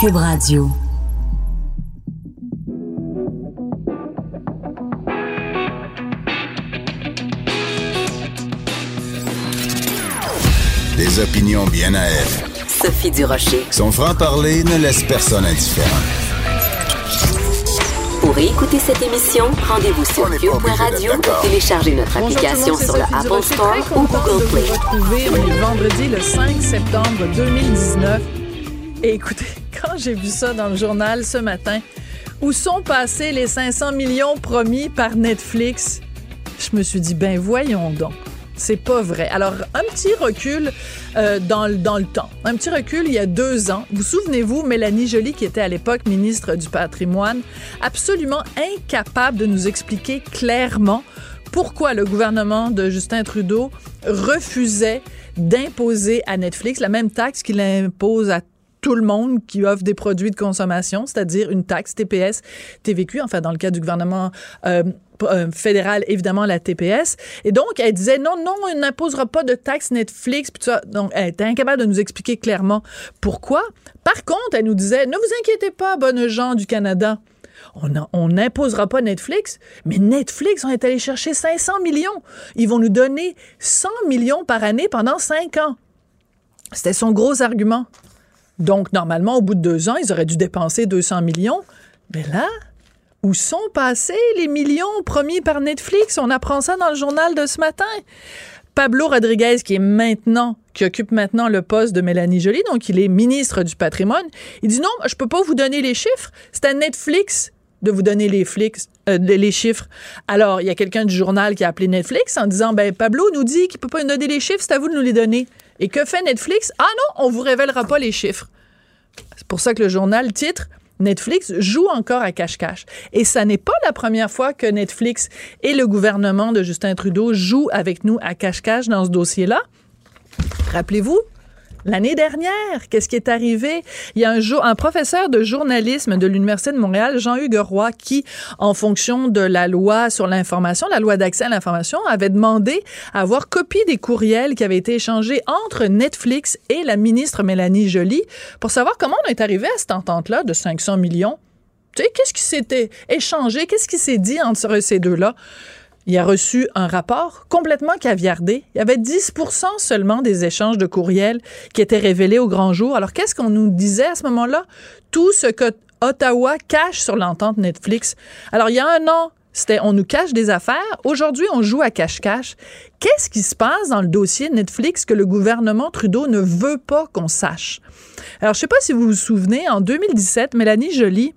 Cube Radio. Des opinions bien à elle. Sophie Durocher. Son franc-parler ne laisse personne indifférent. Pour écouter cette émission, rendez-vous sur cube.radio ou téléchargez notre application sur le Apple. Store ou Google Play. vous retrouver. On est vendredi le 5 septembre 2019. Et écoutez, quand j'ai vu ça dans le journal ce matin, où sont passés les 500 millions promis par Netflix, je me suis dit, ben voyons donc. C'est pas vrai. Alors, un petit recul euh, dans, le- dans le temps. Un petit recul il y a deux ans. Vous souvenez-vous, Mélanie Joly, qui était à l'époque ministre du patrimoine, absolument incapable de nous expliquer clairement pourquoi le gouvernement de Justin Trudeau refusait d'imposer à Netflix la même taxe qu'il impose à tout le monde qui offre des produits de consommation, c'est-à-dire une taxe TPS, TVQ, enfin dans le cas du gouvernement euh, euh, fédéral, évidemment la TPS. Et donc, elle disait non, non, on n'imposera pas de taxe Netflix. Puis. Donc, elle était incapable de nous expliquer clairement pourquoi. Par contre, elle nous disait, ne vous inquiétez pas, bonnes gens du Canada. On n'imposera pas Netflix, mais Netflix, on est allé chercher 500 millions. Ils vont nous donner 100 millions par année pendant 5 ans. C'était son gros argument. Donc, normalement, au bout de deux ans, ils auraient dû dépenser 200 millions. Mais là, où sont passés les millions promis par Netflix? On apprend ça dans le journal de ce matin. Pablo Rodriguez, qui est maintenant, qui occupe maintenant le poste de Mélanie Joly, donc il est ministre du patrimoine, il dit non, je peux pas vous donner les chiffres. C'est à Netflix de vous donner euh, les chiffres. Alors, il y a quelqu'un du journal qui a appelé Netflix en disant, ben, Pablo nous dit qu'il peut pas nous donner les chiffres, c'est à vous de nous les donner. Et que fait Netflix? Ah non, on vous révélera pas les chiffres. C'est pour ça que le journal titre Netflix joue encore à cache-cache. Et ça n'est pas la première fois que Netflix et le gouvernement de Justin Trudeau jouent avec nous à cache-cache dans ce dossier-là. Rappelez-vous, L'année dernière, qu'est-ce qui est arrivé? Il y a un, jour, un professeur de journalisme de l'Université de Montréal, Jean-Hugues Roy, qui, en fonction de la loi sur l'information, la loi d'accès à l'information, avait demandé à avoir copie des courriels qui avaient été échangés entre Netflix et la ministre Mélanie Joly pour savoir comment on est arrivé à cette entente-là de 500 millions. Tu sais, qu'est-ce qui s'était échangé? Qu'est-ce qui s'est dit entre ces deux-là? Il a reçu un rapport complètement caviardé. Il y avait 10% seulement des échanges de courriels qui étaient révélés au grand jour. Alors, qu'est-ce qu'on nous disait à ce moment-là? Tout ce que Ottawa cache sur l'entente Netflix. Alors, il y a un an, c'était on nous cache des affaires. Aujourd'hui, on joue à cache-cache. Qu'est-ce qui se passe dans le dossier Netflix que le gouvernement Trudeau ne veut pas qu'on sache? Alors, je sais pas si vous vous souvenez, en 2017, Mélanie Joly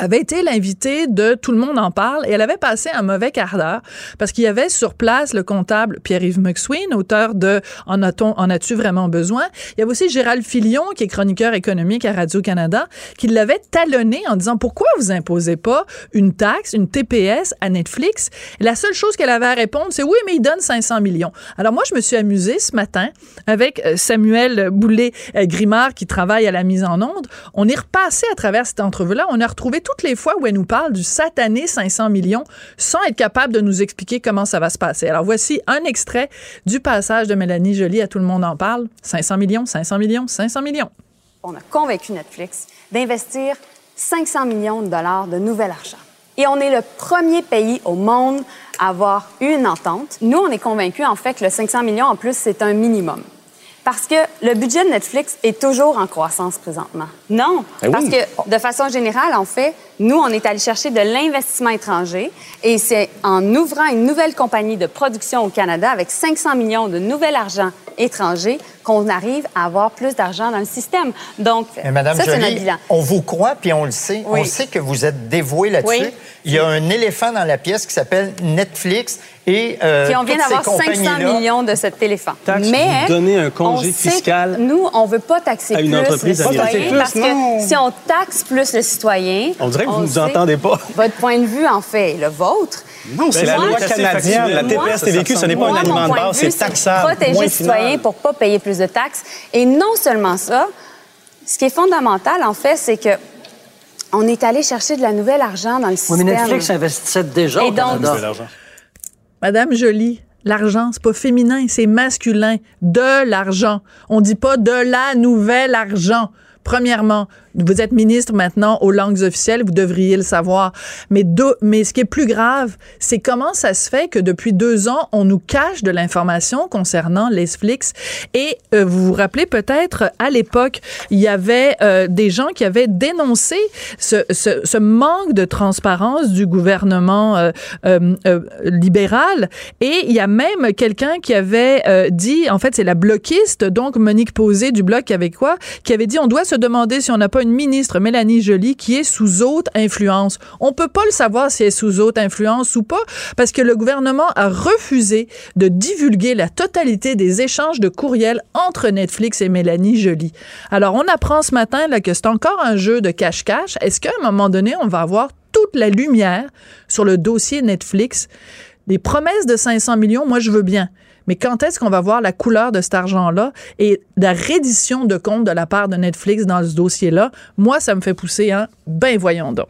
avait été l'invitée de Tout le monde en parle et elle avait passé un mauvais quart d'heure parce qu'il y avait sur place le comptable Pierre-Yves McSween, auteur de En as-tu vraiment besoin? Il y avait aussi Gérald Filion, qui est chroniqueur économique à Radio-Canada, qui l'avait talonné en disant pourquoi vous imposez pas une taxe, une TPS à Netflix? Et la seule chose qu'elle avait à répondre, c'est oui, mais il donne 500 millions. Alors moi, je me suis amusée ce matin avec euh, Samuel Boulet-Grimard qui travaille à la mise en onde. On est repassé à travers cette entrevue-là. On a retrouvé toutes les fois où elle nous parle du satané 500 millions sans être capable de nous expliquer comment ça va se passer. Alors voici un extrait du passage de Mélanie Joly à Tout le monde en parle. 500 millions, 500 millions, 500 millions. on a convaincu Netflix d'investir 500 millions de dollars de nouvel argent. Et on est le premier pays au monde à avoir une entente. Nous, on est convaincus, en fait, que le 500 millions, en plus, c'est un minimum. Parce que le budget de Netflix est toujours en croissance présentement. Non, Ben parce oui. que de façon générale, en fait, nous, on est allé chercher de l'investissement étranger et c'est en ouvrant une nouvelle compagnie de production au Canada avec 500 millions de nouvel argent qu'on arrive à avoir plus d'argent dans le système. Donc, Mais Madame ça, c'est notre Joly, bilan. on vous croit puis on le sait. Oui. On sait que vous êtes dévoué là-dessus. Oui. Il y a un éléphant dans la pièce qui s'appelle Netflix et euh, Puis on vient d'avoir 500 compagnies-là- millions de cet éléphant. Taxe, vous donnez un congé fiscal Nous, on veut pas taxer à une plus entreprise le américaine. citoyen Pas taxer parce non. que si on taxe plus le citoyen... On dirait que vous on nous entendez pas. Votre point de vue, en fait, le vôtre. Non, c'est la Moi, loi canadienne. La TPS TVQ, ce n'est pas un aliment de base, c'est taxable. protéger Point le citoyen final. pour pas payer plus de taxes. Et non seulement ça, ce qui est fondamental, en fait, c'est que on est allé chercher de la nouvelle argent dans le Oui, système. mais Netflix investissait déjà Et donc-. Madame Jolie, l'argent, c'est pas féminin, c'est masculin. De l'argent. On dit pas de la nouvelle argent. Premièrement, vous êtes ministre maintenant aux langues officielles, vous devriez le savoir. Mais, mais ce qui est plus grave, c'est comment ça se fait que depuis deux ans, on nous cache de l'information concernant Netflix. Et euh, vous vous rappelez peut-être, à l'époque, il y avait euh, des gens qui avaient dénoncé ce, manque de transparence du gouvernement euh libéral. Et il y a même quelqu'un qui avait dit, en fait, c'est la bloquiste, donc Monique Posé du Bloc québécois, qui avait dit, on doit se demander si on n'a pas une ministre, Mélanie Joly, qui est sous haute influence. On peut pas le savoir si elle est sous haute influence ou pas, parce que le gouvernement a refusé de divulguer la totalité des échanges de courriels entre Netflix et Mélanie Joly. Alors, on apprend ce matin là, que c'est encore un jeu de cache-cache. Est-ce qu'à un moment donné, on va avoir toute la lumière sur le dossier Netflix? Les promesses de 500 millions, moi, je veux bien. Mais quand est-ce qu'on va voir la couleur de cet argent-là et la reddition de compte de la part de Netflix dans ce dossier-là? Moi, ça me fait pousser un ben voyons donc.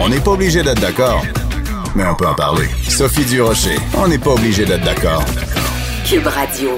On n'est pas obligé d'être d'accord, mais on peut en parler. Sophie Durocher, on n'est pas obligé d'être d'accord. Cube Radio.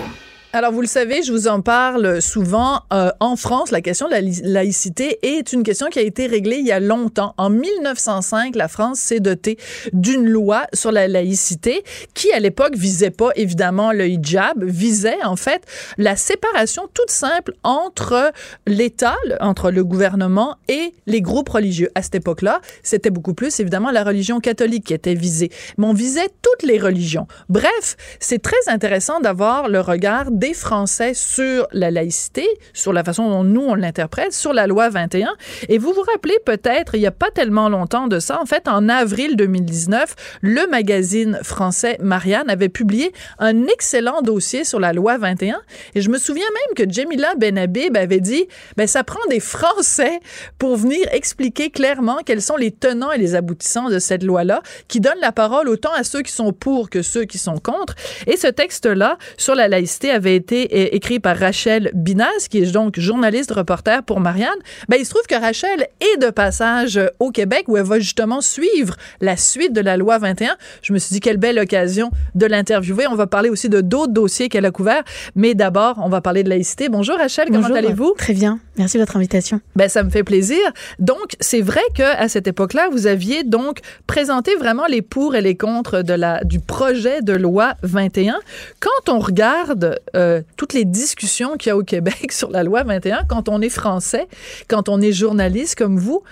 Alors, vous le savez, je vous en parle souvent. Euh, en France, la question de la laïcité est une question qui a été réglée il y a longtemps. En 1905, la France s'est dotée d'une loi sur la laïcité qui, à l'époque, visait pas évidemment le hijab, visait en fait la séparation toute simple entre l'État, entre le gouvernement et les groupes religieux. À cette époque-là, c'était beaucoup plus évidemment la religion catholique qui était visée, mais on visait toutes les religions. Bref, c'est très intéressant d'avoir le regard des Français sur la laïcité, sur la façon dont nous on l'interprète, sur la loi 21. Et vous vous rappelez peut-être, il n'y a pas tellement longtemps de ça, en fait, en avril 2019, le magazine français Marianne avait publié un excellent dossier sur la loi 21. Et je me souviens même que Jamila Benhabib avait dit, ben ça prend des Français pour venir expliquer clairement quels sont les tenants et les aboutissants de cette loi-là, qui donne la parole autant à ceux qui sont pour que ceux qui sont contre. Et ce texte-là sur la laïcité avait été écrit par Rachel Binas, qui est donc journaliste reporter pour Marianne. Ben, il se trouve que Rachel est de passage au Québec où elle va justement suivre la suite de la loi 21. Je me suis dit quelle belle occasion de l'interviewer. On va parler aussi de d'autres dossiers qu'elle a couverts, mais d'abord, on va parler de laïcité. Bonjour Rachel, comment allez-vous? Très bien. Merci de votre invitation. Ben ça me fait plaisir. Donc, c'est vrai que à cette époque-là, vous aviez donc présenté vraiment les pour et les contre de la du projet de loi 21. Quand on regarde euh, toutes les discussions qu'il y a au Québec sur la loi 21, quand on est français, quand on est journaliste comme vous,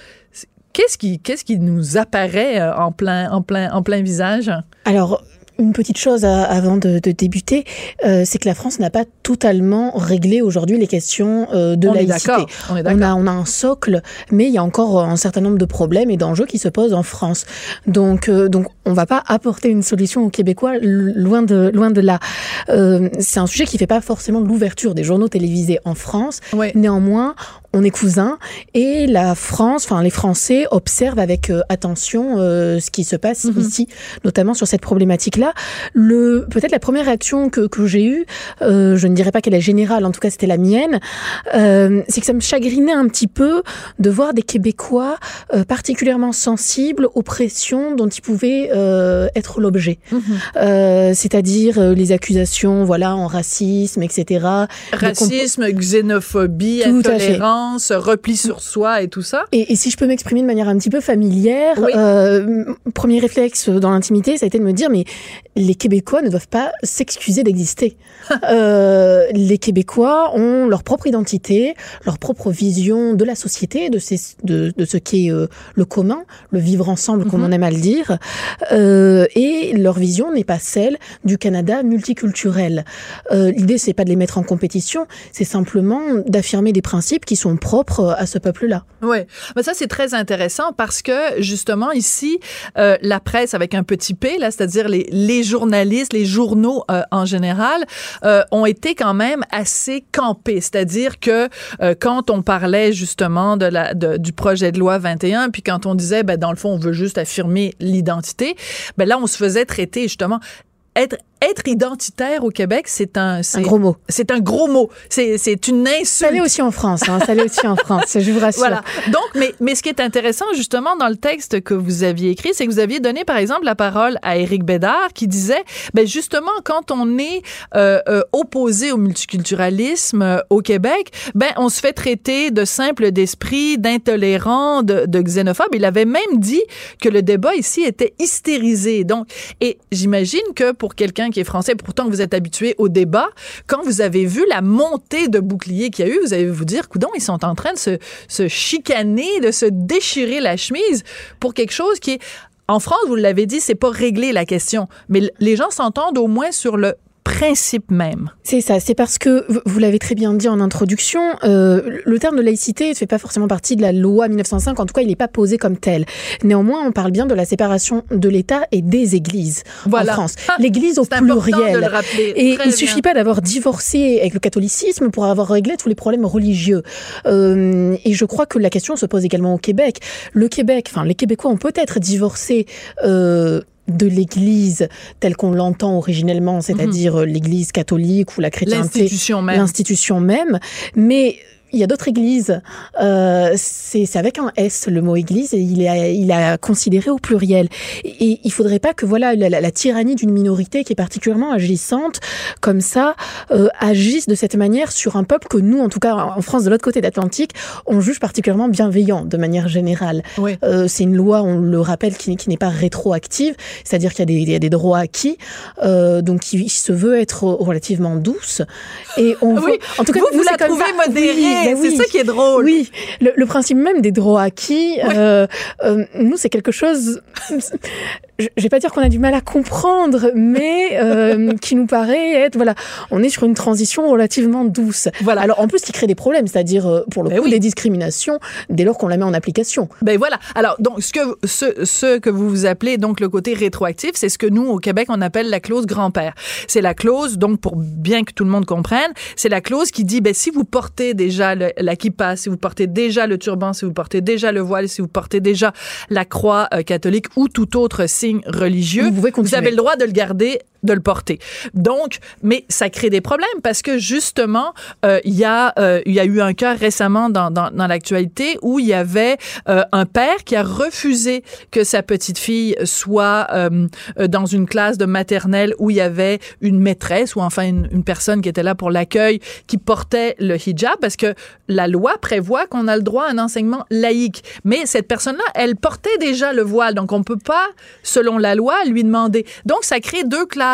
qu'est-ce qui, qu'est-ce qui nous apparaît euh, en plein, en plein, en plein visage? Alors, une petite chose avant de, de débuter, euh, c'est que la France n'a pas totalement réglé aujourd'hui les questions euh, de on laïcité. Est on, est on, a, on a un socle, mais il y a encore un certain nombre de problèmes et d'enjeux qui se posent en France. Donc, euh, donc on va pas apporter une solution aux Québécois, loin de, loin de là. Euh, c'est un sujet qui fait pas forcément l'ouverture des journaux télévisés en France. Ouais. Néanmoins, on est cousins et la France, enfin les Français observent avec euh, attention euh, ce qui se passe Mhm. ici, notamment sur cette problématique-là. Le peut-être la première réaction que, que j'ai eue, euh, je ne dirais pas qu'elle est générale, en tout cas c'était la mienne, euh, c'est que ça me chagrinait un petit peu de voir des Québécois euh, particulièrement sensibles aux pressions dont ils pouvaient euh, être l'objet, Mhm. Euh, c'est-à-dire euh, les accusations, voilà, en racisme, etc. Racisme, xénophobie, Tout intolérance, repli sur soi et tout ça. Et, et si je peux m'exprimer de manière un petit peu familière, Oui. euh, premier réflexe dans l'intimité, ça a été de me dire mais les Québécois ne doivent pas s'excuser d'exister. euh, les Québécois ont leur propre identité, leur propre vision de la société, de, ces, de, de ce qui est euh, le commun, le vivre ensemble, comme Mhm. on aime à le dire. Euh, et leur vision n'est pas celle du Canada multiculturel. L'idée, c'est pas de les mettre en compétition, c'est simplement d'affirmer des principes qui sont propres à ce peuple-là. Oui, mais ça c'est très intéressant parce que justement ici euh, la presse avec un petit p là, c'est-à-dire les, journalistes, les journaux euh, en général euh, ont été quand même assez campés, c'est-à-dire que euh, quand on parlait justement de la du projet de loi 21 puis quand on disait ben dans le fond on veut juste affirmer l'identité, ben là on se faisait traiter justement être être identitaire au Québec, c'est un, gros mot. C'est un gros mot. C'est, c'est une insulte. Ça l'est aussi en France, hein, ça l'est aussi en France, je vous rassure. Voilà. Donc, mais, mais ce qui est intéressant, justement, dans le texte que vous aviez écrit, c'est que vous aviez donné, par exemple, la parole à Éric Bédard, qui disait, ben, justement, quand on est euh, euh, opposé au multiculturalisme euh, au Québec, ben, on se fait traiter de simple d'esprit, d'intolérant, de, de xénophobe. Il avait même dit que le débat ici était hystérisé. Donc, et j'imagine que pour quelqu'un qui est français, pourtant vous êtes habitué au débat, quand vous avez vu la montée de boucliers qu'il y a eu, vous allez vous dire, coudon, ils sont en train de se, se chicaner, de se déchirer la chemise pour quelque chose qui est en France, vous l'avez dit, c'est pas régler la question, mais les gens s'entendent au moins sur le principe même. C'est ça, c'est parce que, vous- l'avez très bien dit en introduction, euh, le terme de laïcité ne fait pas forcément partie de la loi 1905, en tout cas il n'est pas posé comme tel. Néanmoins, on parle bien de la séparation de l'État et des églises Voilà. en France. Ah, L'église au pluriel. de le rappeler. Et Très il suffit bien. pas d'avoir divorcé avec le catholicisme pour avoir réglé tous les problèmes religieux. Euh, et je crois que la question se pose également au Québec. Le Québec, enfin les Québécois ont peut-être divorcé. Euh, de l'Église telle qu'on l'entend originellement, c'est-à-dire euh, l'Église catholique ou la chrétienté, L'institution même. l'institution même, mais il y a d'autres églises. Euh, c'est avec un S le mot église et il est il a considéré au pluriel. Et, il faudrait pas que voilà la, la- la tyrannie d'une minorité qui est particulièrement agissante comme ça euh, agisse de cette manière sur un peuple que nous en tout cas en France de l'autre côté de l'Atlantique on juge particulièrement bienveillant de manière générale. Oui. Euh, c'est une loi, on le rappelle, qui, qui n'est pas rétroactive, c'est-à-dire qu'il y a des, il y a des droits acquis, euh, donc qui se veut être relativement douce. Et on Oui. voit- en tout cas, vous, vous la trouvez modérée. Oui, ben C'est ça qui est drôle. Oui, le, le principe même des droits acquis, euh, euh, nous, c'est quelque chose, je je vais pas dire qu'on a du mal à comprendre, mais euh, qui nous paraît être, voilà, on est sur une transition relativement douce. Voilà. Alors, en plus, qui crée des problèmes, c'est-à-dire, pour le Ben coup, oui. des discriminations dès lors qu'on la met en application. Ben voilà. Alors donc ce que ce, ce que vous vous appelez donc le côté rétroactif, c'est ce que nous au Québec on appelle la clause grand-père. C'est la clause donc pour bien que tout le monde comprenne, c'est la clause qui dit ben si vous portez déjà le, la kippa, si vous portez déjà le turban, si vous portez déjà le voile, si vous portez déjà la croix euh, catholique ou tout autre signe religieux, Vous pouvez avez le droit de le garder de le porter. Donc, mais ça crée des problèmes parce que justement, euh, il y a euh, y a eu un cas récemment dans dans, l'actualité où il y avait euh, un père qui a refusé que sa petite fille soit dans une classe de maternelle où il y avait une maîtresse ou enfin une, une personne qui était là pour l'accueil qui portait le hijab parce que la loi prévoit qu'on a le droit à un enseignement laïque. Mais cette personne-là, elle portait déjà le voile, donc on peut pas, selon la loi, lui demander. Donc ça crée deux classes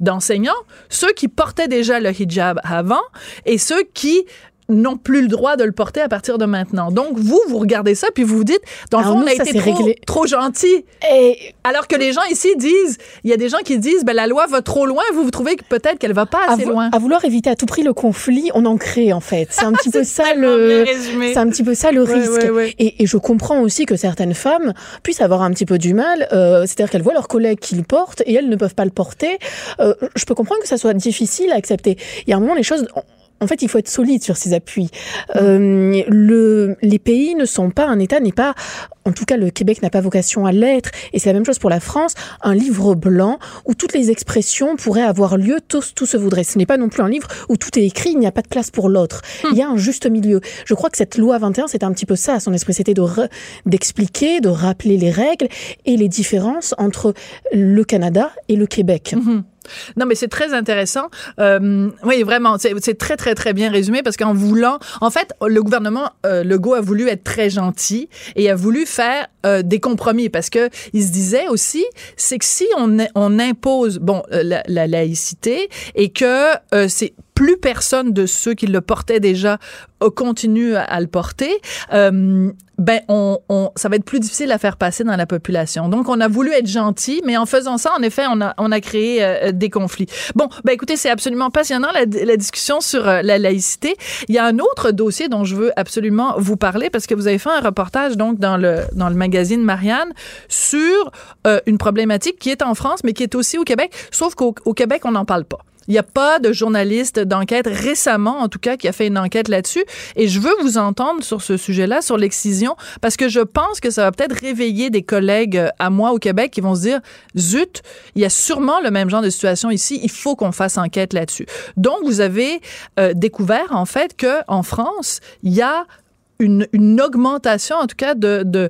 d'enseignants, ceux qui portaient déjà le hijab avant et ceux qui n'ont plus le droit de le porter à partir de maintenant. Donc, vous, vous regardez ça, puis vous vous dites, dans le fond, on a été trop, réglé. trop gentil. Et Alors que les gens ici disent, il y a des gens qui disent, ben, la loi va trop loin, vous, vous trouvez que peut-être qu'elle va pas assez loin. à vouloir éviter à tout prix le conflit, on en crée en fait. C'est un petit peu ça le, c'est un petit peu ça le Ouais, risque. ouais, ouais. Et, et je comprends aussi que certaines femmes puissent avoir un petit peu du mal, euh, c'est-à-dire qu'elles voient leurs collègues qui le portent et elles ne peuvent pas le porter. Euh, je peux comprendre que ça soit difficile à accepter. Il y a un moment les choses. En fait, il faut être solide sur ses appuis. Euh, le, les pays ne sont pas, un État n'est pas, en tout cas le Québec n'a pas vocation à l'être, et c'est la même chose pour la France, un livre blanc où toutes les expressions pourraient avoir lieu, tout, tout se voudrait. Ce n'est pas non plus un livre où tout est écrit, il n'y a pas de place pour l'autre. Il y a un juste milieu. Je crois que cette loi 21, c'était un petit peu ça, son esprit, c'était d'expliquer, de rappeler les règles et les différences entre le Canada et le Québec. Non, mais c'est très intéressant. Euh, oui, vraiment, c'est très, très, très bien résumé parce qu'en voulant, en fait, le gouvernement euh, Legault a voulu être très gentil et a voulu faire euh, des compromis parce que il se disait aussi, c'est que si on, on impose, bon, euh, la, la laïcité et que euh, c'est plus personne de ceux qui le portaient déjà euh, continue à, le porter, euh, ben on, on, ça va être plus difficile à faire passer dans la population. Donc on a voulu être gentil, mais en faisant ça, en effet, on a, on a créé euh, des conflits. Bon, ben écoutez, c'est absolument passionnant la, la discussion sur euh, la laïcité. Il y a un autre dossier dont je veux absolument vous parler parce que vous avez fait un reportage donc dans le dans le magazine Marianne sur une problématique qui est en France, mais qui est aussi au Québec. Sauf qu'au au Québec, on n'en parle pas. Il n'y a pas de journaliste d'enquête récemment, en tout cas, qui a fait une enquête là-dessus. Et je veux vous entendre sur ce sujet-là, sur l'excision, parce que je pense que ça va peut-être réveiller des collègues euh, à moi au Québec qui vont se dire, zut, il y a sûrement le même genre de situation ici, il faut qu'on fasse enquête là-dessus. Donc, vous avez euh, découvert, en fait, que en France, il y a une, augmentation, en tout cas, de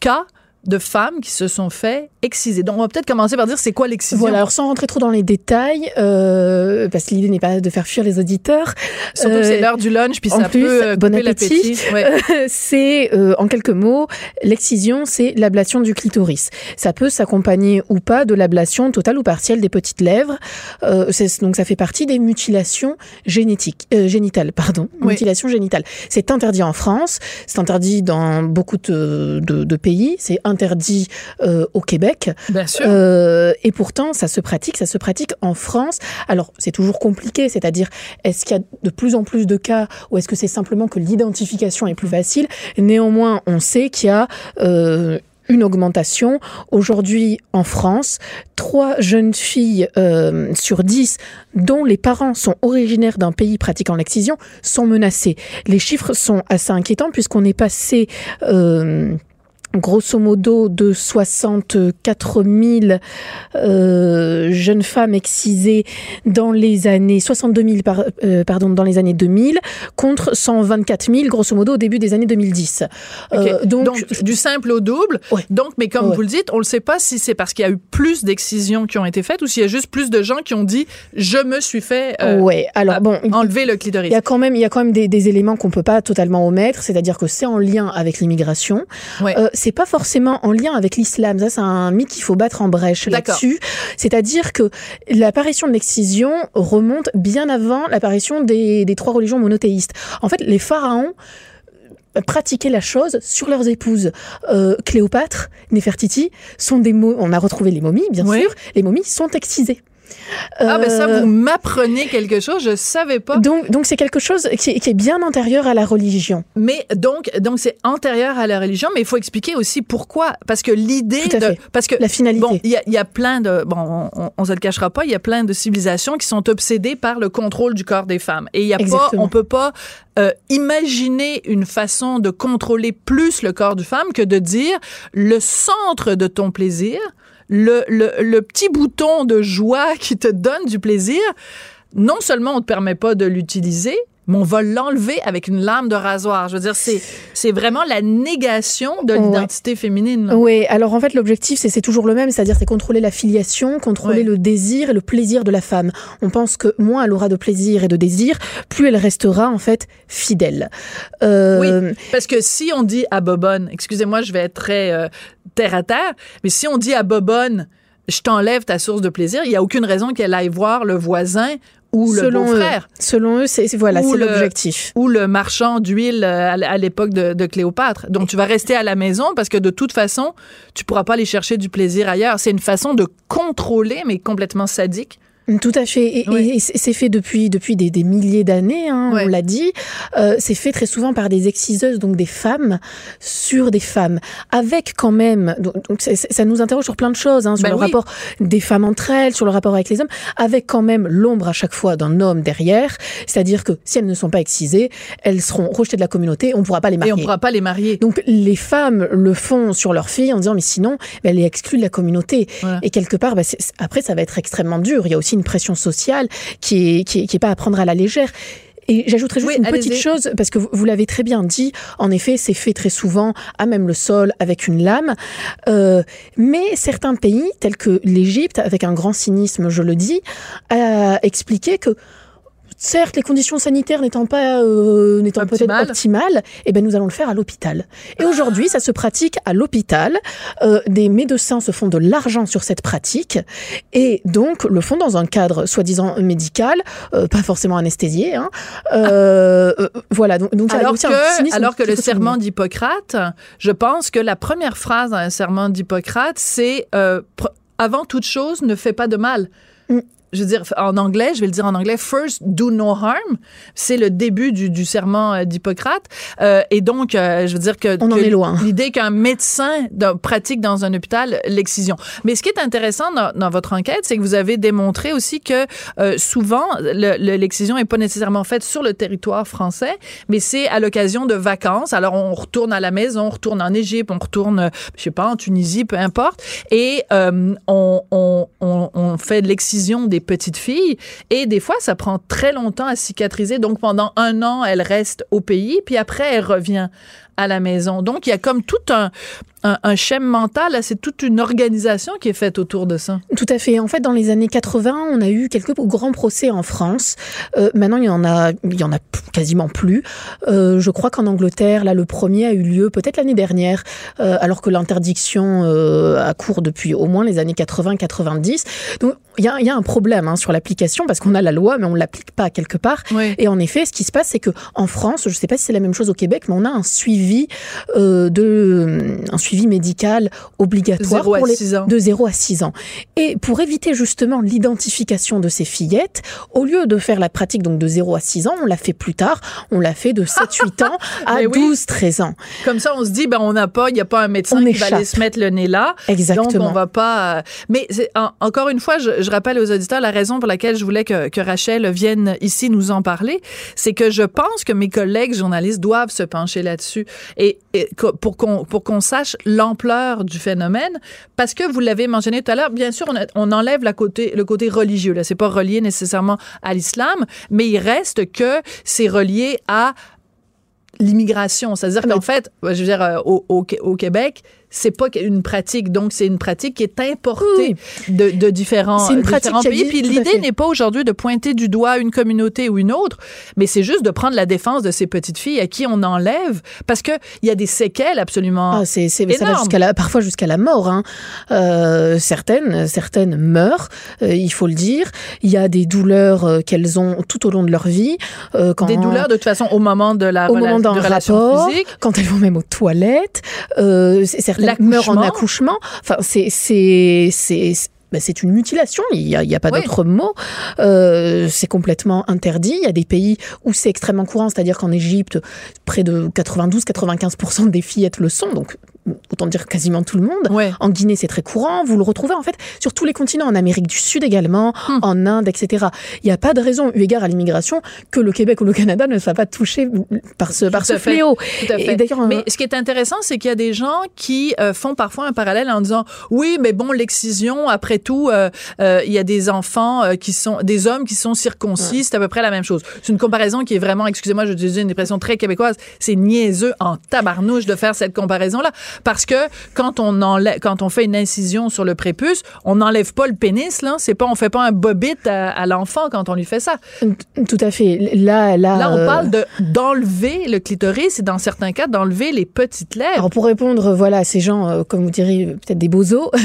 cas de femmes qui se sont fait exciser. Donc, on va peut-être commencer par dire c'est quoi l'excision. Voilà, alors sans rentrer trop dans les détails, euh, parce que l'idée n'est pas de faire fuir les auditeurs. Surtout que c'est Euh, l'heure du lunch, puis en ça plus, peut euh, bon appétit. Ouais. c'est, euh, en quelques mots, l'excision, c'est l'ablation du clitoris. Ça peut s'accompagner ou pas de l'ablation totale ou partielle des petites lèvres. Euh, c'est- donc, ça fait partie des mutilations génétiques, euh, génitales, pardon, Oui. mutilations génitales. C'est interdit en France, c'est interdit dans beaucoup de, de- de pays, c'est interdit euh, au Québec. Bien sûr. Euh, et pourtant, ça se pratique, ça se pratique en France. Alors, c'est toujours compliqué, c'est-à-dire, est-ce qu'il y a de plus en plus de cas ou est-ce que c'est simplement que l'identification est plus facile? Néanmoins, on sait qu'il y a euh, une augmentation. Aujourd'hui, en France, trois jeunes filles euh, sur dix dont les parents sont originaires d'un pays pratiquant l'excision sont menacées. Les chiffres sont assez inquiétants puisqu'on est passé... euh, grosso modo de 64 000 euh, jeunes femmes excisées dans les années 62 000 par- euh, pardon dans les années 2000 contre 124 000 grosso modo au début des années 2010. OK. Euh, donc, donc, du simple au double. Ouais. Donc, mais comme Ouais. vous le dites, on ne sait pas si c'est parce qu'il y a eu plus d'excisions qui ont été faites ou s'il y a juste plus de gens qui ont dit je me suis fait euh, ouais. Alors bon, il- enlever le clitoris. Il y a quand même, il y a quand même des, des éléments qu'on peut pas totalement omettre, c'est-à-dire que c'est en lien avec l'immigration. Ouais. C'est pas forcément en lien avec l'islam. Ça, c'est un mythe qu'il faut battre en brèche là-dessus. C'est-à-dire que l'apparition de l'excision remonte bien avant l'apparition des, des trois religions monothéistes. En fait, les pharaons euh, pratiquaient la chose sur leurs épouses. Euh, Cléopâtre, Néfertiti sont des mots. On a retrouvé les momies, bien sûr. Les momies sont excisées. Ah, ben ça, Euh, vous m'apprenez quelque chose, je savais pas. donc, donc c'est quelque chose qui est, qui est bien antérieur à la religion. Mais donc, donc c'est antérieur à la religion, mais il faut expliquer aussi pourquoi. Parce que l'idée de, fait. parce que La finalité. Bon, il y a, il y a plein de, bon, on, on, on se le cachera pas, il y a plein de civilisations qui sont obsédées par le contrôle du corps des femmes. Et il y a pas, on peut pas euh, imaginer une façon de contrôler plus le corps du femme que de dire le centre de ton plaisir, le, le, le petit bouton de joie qui te donne du plaisir, non seulement on te permet pas de l'utiliser, mais on va l'enlever avec une lame de rasoir. Je veux dire, c'est, c'est vraiment la négation de Ouais. l'identité féminine. là. Oui, alors en fait l'objectif c'est c'est toujours le même, c'est-à-dire c'est contrôler la filiation, contrôler Ouais. le désir et le plaisir de la femme. On pense que moins elle aura de plaisir et de désir, plus elle restera en fait fidèle. Euh, Oui, parce que si on dit à Bobonne, excusez-moi, je vais être très euh, terre à terre, mais si on dit à Bobonne, je t'enlève ta source de plaisir, il n'y a aucune raison qu'elle aille voir le voisin ou le beau-frère. selon eux, c'est voilà, c'est l'objectif. Ou le marchand d'huile euh, à l'époque de, de Cléopâtre. Donc, tu vas rester à la maison parce que de toute façon, tu pourras pas aller chercher du plaisir ailleurs. C'est une façon de contrôler, mais complètement sadique. Tout à fait. Et, Oui. et c'est fait depuis depuis des, des milliers d'années. Hein, Ouais. On l'a dit. Euh, c'est fait très souvent par des exciseuses, donc des femmes sur des femmes, avec quand même. Donc, donc ça nous interroge sur plein de choses, hein, sur Ben le oui. rapport des femmes entre elles, sur le rapport avec les hommes, avec quand même l'ombre à chaque fois d'un homme derrière. C'est-à-dire que si elles ne sont pas excisées, elles seront rejetées de la communauté. On ne pourra pas les Et marier. on pourra pas les marier. Donc les femmes le font sur leurs filles en disant mais sinon ben, elle est exclue de la communauté Voilà. et quelque part ben, après ça va être extrêmement dur. Il y a aussi une pression sociale qui est qui est, qui est pas à prendre à la légère. Et j'ajouterais juste Oui, une petite chose, parce que vous, vous l'avez très bien dit, en effet, c'est fait très souvent à même le sol avec une lame. Euh, mais certains pays, tels que l'Égypte, avec un grand cynisme, je le dis, a expliqué que Certes, les conditions sanitaires n'étant pas euh, n'étant peut-être Optimales. eh ben nous allons le faire à l'hôpital. Et aujourd'hui, ça se pratique à l'hôpital. Euh, des médecins se font de l'argent sur cette pratique et donc le font dans un cadre soi-disant médical, euh, pas forcément anesthésié. Hein. Euh, euh, voilà. Donc, Alors que, alors que le serment d'Hippocrate, je pense que la première phrase dans un serment d'Hippocrate, c'est euh, avant toute chose, ne fais pas de mal. Mm. Je veux dire, en anglais, je vais le dire en anglais, first do no harm. C'est le début du, du serment euh, d'Hippocrate. Euh, et donc, euh, je veux dire que, On en que est loin. l'idée qu'un médecin de- pratique dans un hôpital l'excision. Mais ce qui est intéressant dans, dans votre enquête, c'est que vous avez démontré aussi que euh, souvent, le- le- l'excision est pas nécessairement faite sur le territoire français, mais c'est à l'occasion de vacances. Alors, on retourne à la maison, on retourne en Égypte, on retourne, euh, je sais pas, en Tunisie, peu importe. Et euh, on, on, on, on fait de l'excision des petites filles. Et des fois, ça prend très longtemps à cicatriser. Donc, pendant un an, elle reste au pays, puis après, elle revient à la maison. Donc, il y a comme tout un, un, un schème mental, c'est toute une organisation qui est faite autour de ça. Tout à fait. En fait, dans les années 80, on a eu quelques grands procès en France. Euh, maintenant, il y en a, il y en a quasiment plus. Euh, je crois qu'en Angleterre, là, le premier a eu lieu peut-être l'année dernière, euh, alors que l'interdiction a cours depuis au moins les années 80-90. Donc, il y a, il y a un problème hein, sur l'application parce qu'on a la loi, mais on l'applique pas quelque part. Oui. Et en effet, ce qui se passe, c'est que en France, je ne sais pas si c'est la même chose au Québec, mais on a un suivi euh, de un suivi médical obligatoire pour les ans. de 0 à 6 ans. Et pour éviter justement l'identification de ces fillettes, au lieu de faire la pratique donc de 0 à 6 ans, on l'a fait plus tard, on l'a fait de 7-8 ans à oui. 12-13 ans. Comme ça, on se dit, ben, on n'a pas, il n'y a pas un médecin On qui va aller se mettre le nez là. Exactement. Donc, on va pas. euh, Mais en- encore une fois, je, je rappelle aux auditeurs la raison pour laquelle je voulais que, que Rachel vienne ici nous en parler, c'est que je pense que mes collègues journalistes doivent se pencher là-dessus et, pour qu'on pour qu'on sache l'ampleur du phénomène, parce que vous l'avez mentionné tout à l'heure. Bien sûr, on, a- on enlève la côté le côté religieux. Là, c'est pas relié nécessairement à l'islam, mais il reste que c'est relié à l'immigration. C'est-à-dire Mais- qu'en fait, je veux dire, euh, au, au, au Québec, c'est pas une pratique, donc c'est une pratique qui est importée de, de différents, une différents pays. Puis l'idée n'est pas aujourd'hui de pointer du doigt une communauté ou une autre, mais c'est juste de prendre la défense de ces petites filles à qui on enlève parce que il y a des séquelles absolument. Ah, c'est, ça va énorme. jusqu'à la, parfois jusqu'à la mort. Hein. Euh, certaines, certaines meurent, euh, il faut le dire. Il y a des douleurs euh, qu'elles ont tout au long de leur vie. euh, quand, des douleurs de toute façon au moment de la au moment de relation rapport, physique. quand elles vont même aux toilettes, euh, certaines meurent en L'accouchement. accouchement. Enfin, c'est c'est ben, c'est une mutilation, il n'y a, il y a pas Oui. d'autre mot. Euh, c'est complètement interdit. Il y a des pays où c'est extrêmement courant, c'est-à-dire qu'en Égypte, près de 92-95% des fillettes le sont, donc autant dire quasiment tout le monde. Ouais. En Guinée, c'est très courant. Vous le retrouvez en fait sur tous les continents, en Amérique du Sud également, Hmm. en Inde, etc. Il n'y a pas de raison, eu égard à l'immigration, que le Québec ou le Canada ne soit pas touché par ce, par ce fait. fléau. Tout à fait. mais euh, ce qui est intéressant, c'est qu'il y a des gens qui euh, font parfois un parallèle en disant oui, mais bon, l'excision, après tout, euh, il y a des enfants qui sont, des hommes qui sont circoncis, c'est à peu près la même chose. C'est une comparaison qui est vraiment, excusez-moi, je dis une expression très québécoise, c'est niaiseux en tabarnouche de faire cette comparaison-là, parce que quand on enlève, quand on fait une incision sur le prépuce, on n'enlève pas le pénis, là. C'est pas, on fait pas un bobit à, à l'enfant quand on lui fait ça. Tout à fait. Là, là, Là, on euh, parle de d'enlever le clitoris et dans certains cas d'enlever les petites lèvres. Alors pour répondre, voilà, à ces gens, euh, comme vous diriez, peut-être des bozos.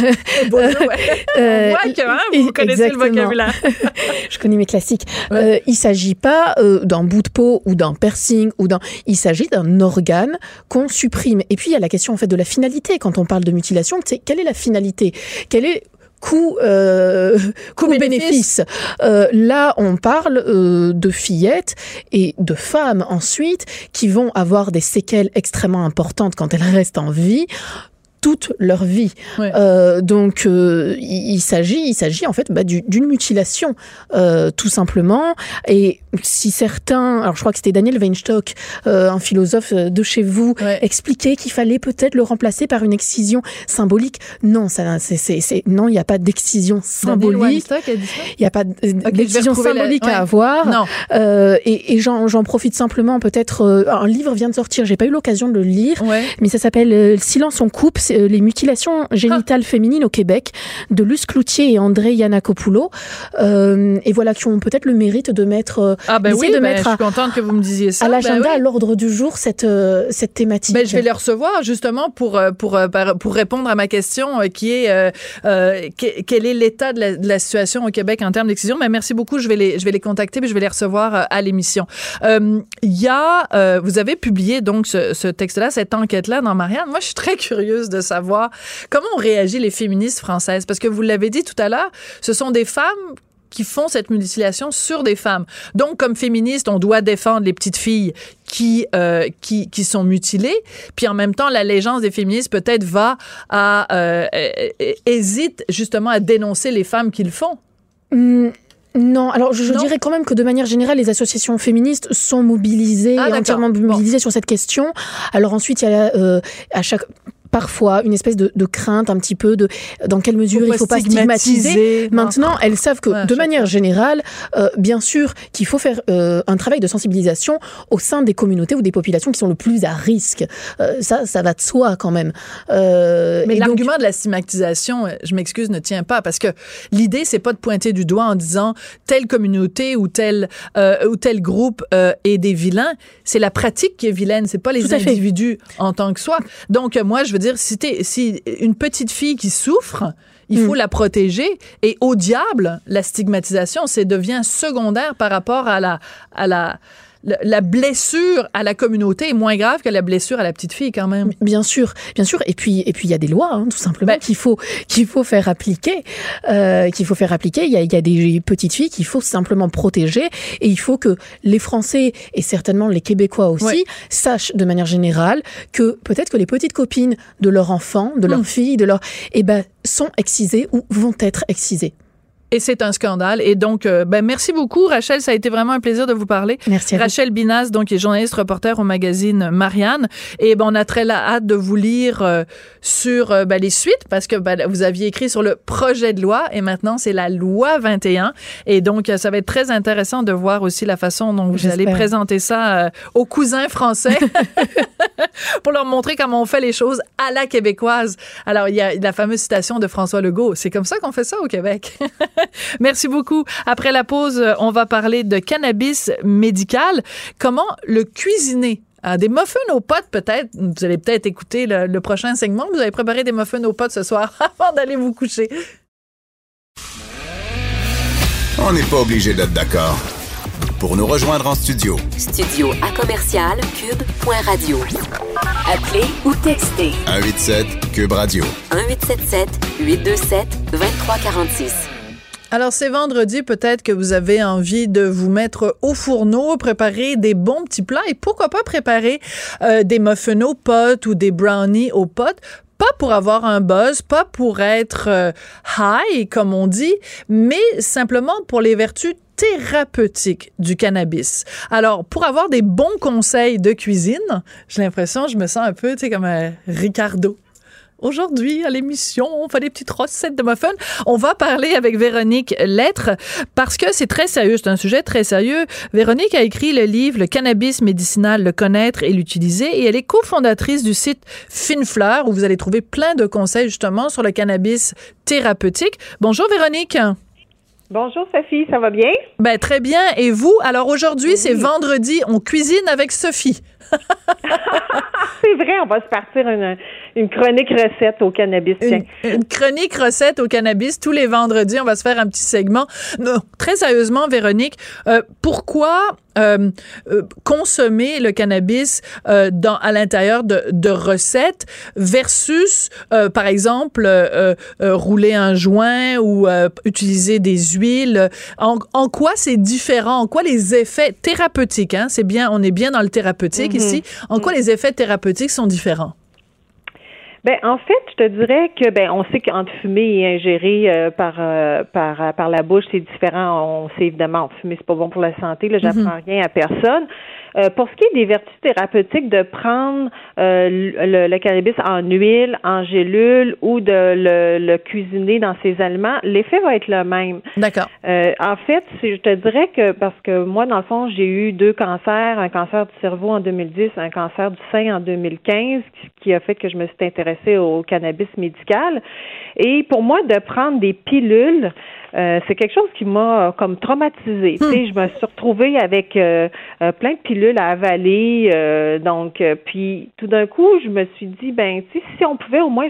Bon, ouais. Euh, que hein, vous connaissez exactement. le vocabulaire. je connais mes classiques. Ouais. Il s'agit pas d'un bout de peau ou d'un piercing ou d'un. Il s'agit d'un organe qu'on supprime. Et puis il y a la question en fait de la finalité. Quand on parle de mutilation. C'est quelle est la finalité? Quel est coût euh, coût bénéfice. Euh, là on parle euh, de fillettes et de femmes ensuite qui vont avoir des séquelles extrêmement importantes quand elles restent en vie toute leur vie. Ouais. Euh, donc euh, il, il s'agit, il s'agit en fait bah, du- d'une mutilation, euh, tout simplement. Et si certains, alors je crois que c'était Daniel Weinstock, euh, un philosophe de chez vous, Ouais. expliquait qu'il fallait peut-être le remplacer par une excision symbolique. Non, ça, c'est, non, il n'y a pas d'excision symbolique. Il n'y a pas d'excision la- symbolique ouais. à avoir. Non. Euh, et et j'en, profite simplement, peut-être, euh, un livre vient de sortir, j'ai pas eu l'occasion de le lire, Ouais. mais ça s'appelle euh, Silence on coupe, euh, les mutilations génitales féminines au Québec, de Luce Cloutier et André Yanakopoulos. Euh, et voilà, qui ont peut-être le mérite de mettre euh, Ah ben oui, de ben, mettre je suis contente que vous me disiez ça. à Ben l'agenda, oui. à l'ordre du jour, cette, euh, cette thématique. Ben, je vais les recevoir justement pour euh, pour euh, pour répondre à ma question euh, qui est euh, euh, que- quel est l'état de la, de la situation au Québec en termes d'excision? Mais merci beaucoup, je vais les je vais les contacter puis je vais les recevoir euh, à l'émission. Euh, Il y a euh, vous avez publié donc ce, ce texte-là, cette enquête-là dans Marianne. Moi, je suis très curieuse de savoir comment ont réagi les féministes françaises parce que vous l'avez dit tout à l'heure, ce sont des femmes qui font cette mutilation sur des femmes. Donc, comme féministe, on doit défendre les petites filles qui, euh, qui, qui sont mutilées. Puis en même temps, l'allégeance des féministes peut-être va à euh, hésite justement à dénoncer les femmes qui le font. Hum, non, alors je, dirais quand même que de manière générale, les associations féministes sont mobilisées, ah, entièrement mobilisées sur cette question. Alors ensuite, il y a euh, à chaque parfois une espèce de, crainte un petit peu de dans quelle mesure il il faut pas stigmatiser. Maintenant, elles savent que de manière générale, euh, bien sûr qu'il faut faire euh, un travail de sensibilisation au sein des communautés ou des populations qui sont le plus à risque. Euh, ça, ça va de soi quand même. Mais l'argument de la stigmatisation, je m'excuse, ne tient pas parce que l'idée c'est pas de pointer du doigt en disant telle communauté ou tel ou tel groupe est des vilains. C'est la pratique qui est vilaine. C'est pas les individus en tant que soi. Donc moi, je veux dire, si, si une petite fille qui souffre, il faut mm. la protéger. Et au diable, la stigmatisation, c'est devient secondaire par rapport à la, à la, la blessure à la communauté est moins grave que la blessure à la petite fille quand même. Bien sûr, bien sûr. Et puis et puis il y a des lois, hein, tout simplement, ben, qu'il faut qu'il faut faire appliquer, euh, qu'il faut faire appliquer. Il y a, y a des petites filles qu'il faut simplement protéger et il faut que les Français et certainement les Québécois aussi sachent de manière générale que peut-être que les petites copines de leurs enfants, de leurs hmm. filles, de leurs, eh ben sont excisées ou vont être excisées. Et c'est un scandale. Et donc, euh, ben, merci beaucoup, Rachel. Ça a été vraiment un plaisir de vous parler. Merci. Rachel Binas, donc, est journaliste reporter au magazine Marianne. Et ben, on a très la hâte de vous lire euh, sur euh, ben, les suites parce que ben, vous aviez écrit sur le projet de loi et maintenant c'est la loi 21. Et donc, ça va être très intéressant de voir aussi la façon dont vous allez présenter ça aux cousins français pour leur montrer comment on fait les choses à la québécoise. Alors, il y a la fameuse citation de François Legault. C'est comme ça qu'on fait ça au Québec. Merci beaucoup. Après la pause, on va parler de cannabis médical. Comment le cuisiner? Ah, des muffins aux potes, peut-être. Vous allez peut-être écouter le, prochain segment. Vous avez préparé des muffins aux potes ce soir avant d'aller vous coucher. On n'est pas obligé d'être d'accord. Pour nous rejoindre en studio. Studio à commercial cube.radio. Appelez ou textez. 187 cube radio. 1877 827 2346. Alors, c'est vendredi, peut-être que vous avez envie de vous mettre au fourneau, préparer des bons petits plats et pourquoi pas préparer euh, des muffins aux potes ou des brownies aux potes pas pour avoir un buzz, pas pour être euh, high, comme on dit, mais simplement pour les vertus thérapeutiques du cannabis. Alors, pour avoir des bons conseils de cuisine, j'ai l'impression, je me sens un peu, tu comme un Ricardo. Aujourd'hui, à l'émission, on fait des petites recettes de muffins. On va parler avec Véronique Lettre parce que c'est très sérieux. C'est un sujet très sérieux. Véronique a écrit le livre Le cannabis médicinal, le connaître et l'utiliser et elle est cofondatrice du site Finefleur où vous allez trouver plein de conseils justement sur le cannabis thérapeutique. Bonjour Véronique. Bonjour Sophie, ça va bien? Ben très bien. Et vous? Alors aujourd'hui, c'est vendredi, on cuisine avec Sophie. c'est vrai, on va se partir une, une chronique recette au cannabis. Une, chronique recette au cannabis tous les vendredis. On va se faire un petit segment. Très sérieusement, Véronique, euh, pourquoi euh, euh, consommer le cannabis à l'intérieur de, recettes versus, par exemple, rouler un joint ou utiliser des huiles? En, quoi c'est différent? En quoi les effets thérapeutiques, hein, c'est bien, on est bien dans le thérapeutique. Ici, en quoi mm. les effets thérapeutiques sont différents? Ben en fait, je te dirais que ben on sait qu'entre fumer et ingérer euh, par euh, par euh, par la bouche, c'est différent. On sait évidemment fumer c'est pas bon pour la santé. Là, j'apprends mm-hmm. rien à personne. Euh, pour ce qui est des vertus thérapeutiques, de prendre euh, le, cannabis en huile, en gélule ou de le, cuisiner dans ses aliments, l'effet va être le même. D'accord. Euh, en fait, je te dirais que parce que moi, dans le fond, j'ai eu deux cancers, un cancer du cerveau en 2010, un cancer du sein en 2015, qui a fait que je me suis intéressée au cannabis médical. Et pour moi, de prendre des pilules, c'est quelque chose qui m'a comme traumatisée. Hmm. Tu sais, je me suis retrouvée avec plein de pilules à avaler. euh, donc, euh, puis tout d'un coup, je me suis dit, ben, tu sais, si on pouvait au moins,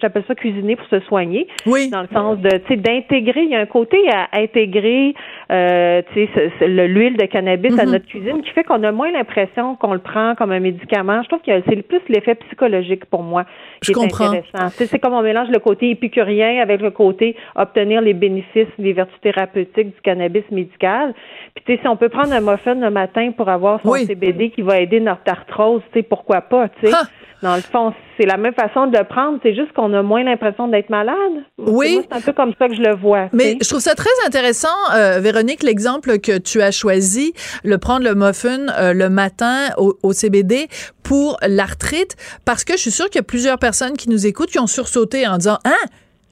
j'appelle ça cuisiner pour se soigner, Oui. dans le sens de, tu sais, d'intégrer. Il y a un côté à intégrer, euh, tu sais, l'huile de cannabis à Mhm. notre cuisine qui fait qu'on a moins l'impression qu'on le prend comme un médicament. Je trouve que c'est plus l'effet psychologique pour moi Je qui est comprends. intéressant. Tu sais, c'est comme on mélange le côté épicurien avec le côté obtenir les bénéfices, les vertus thérapeutiques du cannabis médical. Puis tu sais, si on peut prendre un muffin le matin pour avoir son Oui. CBD qui va aider notre arthrose, tu sais, pourquoi pas, tu sais. Ha! Dans le fond, c'est la même façon de le prendre, c'est juste qu'on a moins l'impression d'être malade. Oui. C'est un peu comme ça que je le vois. Mais je trouve ça très intéressant, euh, Véronique, l'exemple que tu as choisi, le prendre le muffin euh, le matin au, au CBD pour l'arthrite, parce que je suis sûre qu'il y a plusieurs personnes qui nous écoutent qui ont sursauté en disant, hein?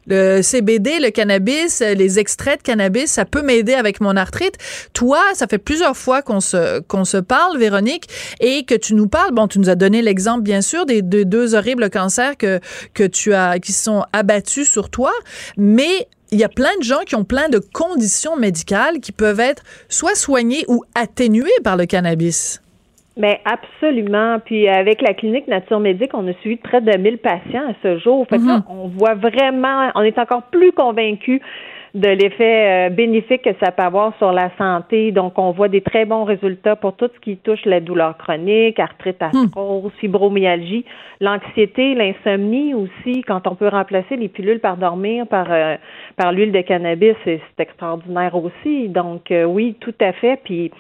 Le CBD, le cannabis, euh, les extraits de cannabis, ça peut m'aider avec mon arthrite. Toi, ça fait plusieurs fois qu'on se qu'on se parle, Véronique, et que tu nous parles. Bon, tu nous as donné l'exemple, bien sûr, des deux, deux horribles cancers que que tu as qui sont abattus sur toi, mais il y a plein de gens qui ont plein de conditions médicales qui peuvent être soit soignées ou atténuées par le cannabis. Mais absolument. Puis avec la clinique Nature Médique, on a suivi près de 1000 patients à ce jour. Fait que là, on voit vraiment, on est encore plus convaincus de l'effet euh, bénéfique que ça peut avoir sur la santé. Donc, on voit des très bons résultats pour tout ce qui touche la douleur chronique, arthrite, arthrose, fibromyalgie, l'anxiété, l'insomnie aussi. Quand on peut remplacer les pilules par dormir par euh, par l'huile de cannabis, c'est c'est extraordinaire aussi. Donc, euh, oui, tout à fait. Puis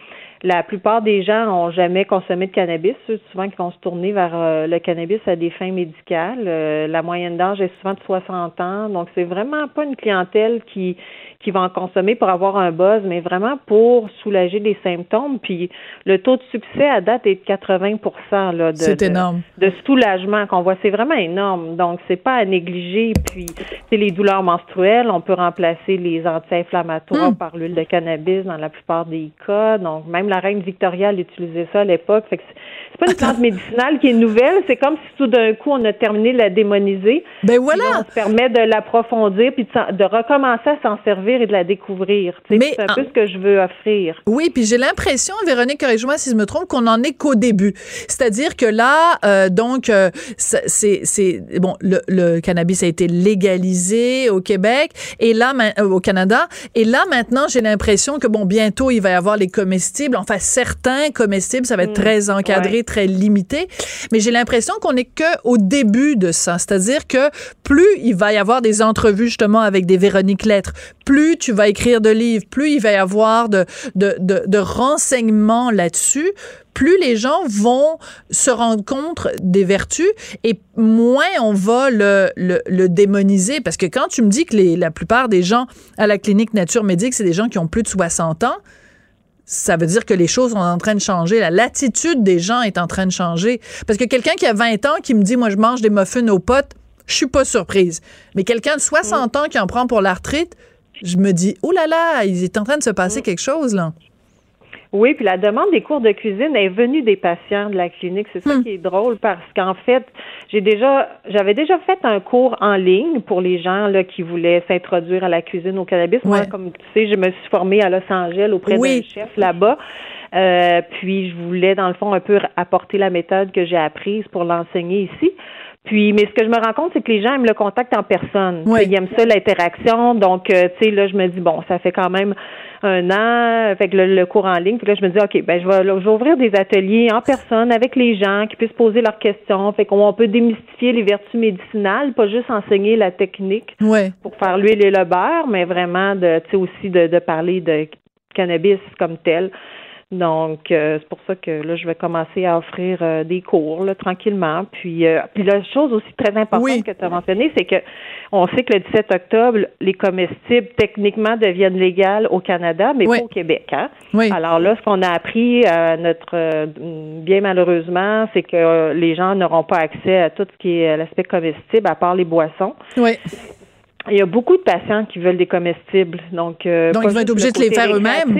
la plupart des gens n'ont jamais consommé de cannabis, ceux souvent qui vont se tourner vers euh, le cannabis à des fins médicales. Euh, la moyenne d'âge est souvent de 60 ans, donc c'est vraiment pas une clientèle qui qui va en consommer pour avoir un buzz, mais vraiment pour soulager les symptômes. Puis le taux de succès à date est de 80 là, de, C'est de- énorme. de soulagement qu'on voit. C'est vraiment énorme. Donc, c'est pas à négliger. Puis, c'est les douleurs menstruelles. On peut remplacer les anti-inflammatoires Hmm. par l'huile de cannabis dans la plupart des cas. Donc, même la reine Victoria utilisait ça à l'époque. Fait que c'est pas une plante médicinale qui est nouvelle. C'est comme si tout d'un coup, on a terminé de la démoniser. Ben Puis là, voilà. on se permet de l'approfondir puis de recommencer à s'en servir et de la découvrir. Mais c'est un en- peu ce que je veux offrir. Oui, puis j'ai l'impression, Véronique, corrige-moi si je me trompe, qu'on en est qu'au début. C'est-à-dire que là, euh, donc, euh, c'est, c'est bon, le, le cannabis a été légalisé au Québec et là, euh, au Canada, et là maintenant, j'ai l'impression que bon, bientôt il va y avoir les comestibles. Enfin, certains comestibles, ça va être très encadré, très limité. Mais j'ai l'impression qu'on est que au début de ça. C'est-à-dire que plus il va y avoir des entrevues justement avec des Véronique Lettres, plus tu vas écrire de livres, plus il va y avoir de, de, de, de renseignements là-dessus, plus les gens vont se rendre compte des vertus et moins on va le, le, le démoniser. Parce que quand tu me dis que les, la plupart des gens à la clinique Nature Médique, c'est des gens qui ont plus de 60 ans, ça veut dire que les choses sont en train de changer. La latitude des gens est en train de changer. Parce que quelqu'un qui a 20 ans qui me dit, moi, je mange des muffins aux potes, je suis pas surprise. Mais quelqu'un de 60 ans qui en prend pour l'arthrite, je me dis, oh là là, il est en train de se passer quelque chose, là. Oui, puis la demande des cours de cuisine est venue des patients de la clinique. C'est ça qui est drôle parce qu'en fait, j'ai déjà, j'avais déjà fait un cours en ligne pour les gens là qui voulaient s'introduire à la cuisine au cannabis. Moi, comme tu sais, je me suis formée à Los Angeles auprès Oui. d'un chef là-bas. Euh, puis je voulais dans le fond un peu apporter la méthode que j'ai apprise pour l'enseigner ici. Puis, mais ce que je me rends compte, c'est que les gens aiment le contact en personne. Ils aiment ça, l'interaction. Donc, euh, tu sais, là, je me dis, bon, ça fait quand même un an, fait que le, le cours en ligne. Puis là, je me dis, OK, ben, je vais, là, je vais ouvrir des ateliers en personne avec les gens qui puissent poser leurs questions. Fait qu'on peut démystifier les vertus médicinales, pas juste enseigner la technique Ouais. pour faire l'huile et le beurre, mais vraiment de, tu sais, aussi de, de parler de cannabis comme tel. Donc, euh, c'est pour ça que là, je vais commencer à offrir euh, des cours là, tranquillement. Puis, euh, puis la chose aussi très importante Oui. que tu as mentionnée, c'est que on sait que le 17 octobre, les comestibles techniquement deviennent légales au Canada, mais Oui. pas au Québec. Hein? Oui. Alors là, ce qu'on a appris, euh, notre bien malheureusement, c'est que les gens n'auront pas accès à tout ce qui est l'aspect comestible, à part les boissons. Ouais. Il y a beaucoup de patients qui veulent des comestibles. Donc, euh, Donc ils vont être obligés de les faire eux-mêmes.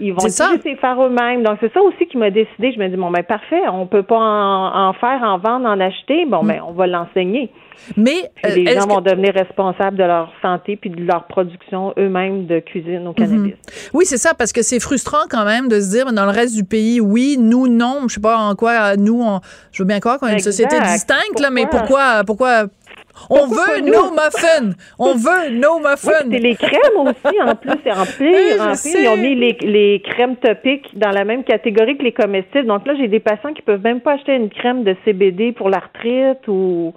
Ils vont obligés de les faire eux-mêmes. Donc, c'est ça aussi qui m'a décidé. Je me dis, bon, ben parfait, on peut pas en, en faire, en vendre, en acheter. Bon, ben, on va l'enseigner. Mais euh, les gens que- vont devenir responsables de leur santé puis de leur production eux-mêmes de cuisine au cannabis. Oui, c'est ça, parce que c'est frustrant quand même de se dire, dans le reste du pays, oui, nous, non. Je sais pas en quoi, euh, nous, on- je veux bien croire qu'on est une société distincte, là, mais pourquoi, Pourquoi? On veut nos muffins! On veut nos Oui, muffins! c'est les crèmes aussi, en plus, c'est en pire, en pire. Ils ont mis les, les crèmes topiques dans la même catégorie que les comestibles. Donc là, j'ai des patients qui peuvent même pas acheter une crème de CBD pour l'arthrite ou...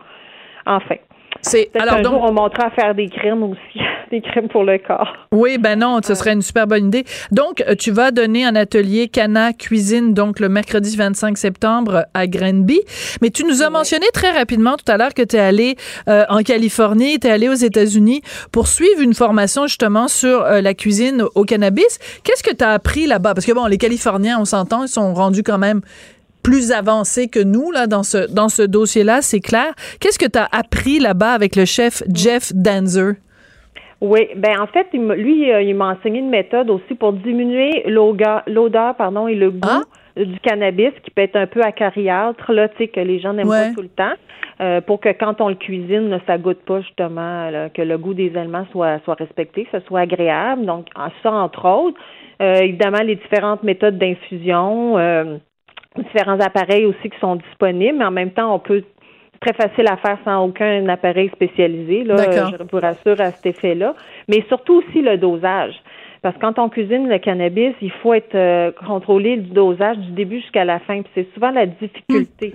Enfin. C'est, alors un donc, jour, on à faire des crèmes aussi, des crèmes pour le corps. Oui, ben non, ce serait une super bonne idée. Donc, euh, tu vas donner un atelier Cana Cuisine, donc le mercredi 25 septembre à Granby. Mais tu nous as mentionné très rapidement tout à l'heure que tu es allé euh, en Californie, tu es allé aux États-Unis pour suivre une formation justement sur euh, la cuisine au cannabis. Qu'est-ce que tu as appris là-bas? Parce que bon, les Californiens, on s'entend, ils sont rendus quand même plus avancés que nous là dans ce dans ce dossier-là, c'est clair. Qu'est-ce que tu as appris là-bas avec le chef Jeff Danzer? Oui, ben en fait, lui, euh, il m'a enseigné une méthode aussi pour diminuer l'odeur pardon, et le goût Ah. du cannabis qui peut être un peu acariâtre, là, tu sais, que les gens n'aiment Ouais. pas tout le temps, euh, pour que quand on le cuisine, là, ça goûte pas justement, là, que le goût des aliments soit, soit respecté, que ce soit agréable. Donc, en- ça, entre autres. Euh, évidemment, les différentes méthodes d'infusion, euh, différents appareils aussi qui sont disponibles, mais en même temps, on peut très facile à faire sans aucun appareil spécialisé, là, je vous rassure à cet effet-là. Mais surtout aussi le dosage. Parce que quand on cuisine le cannabis, il faut être euh, contrôlé du dosage du début jusqu'à la fin. Puis c'est souvent la difficulté.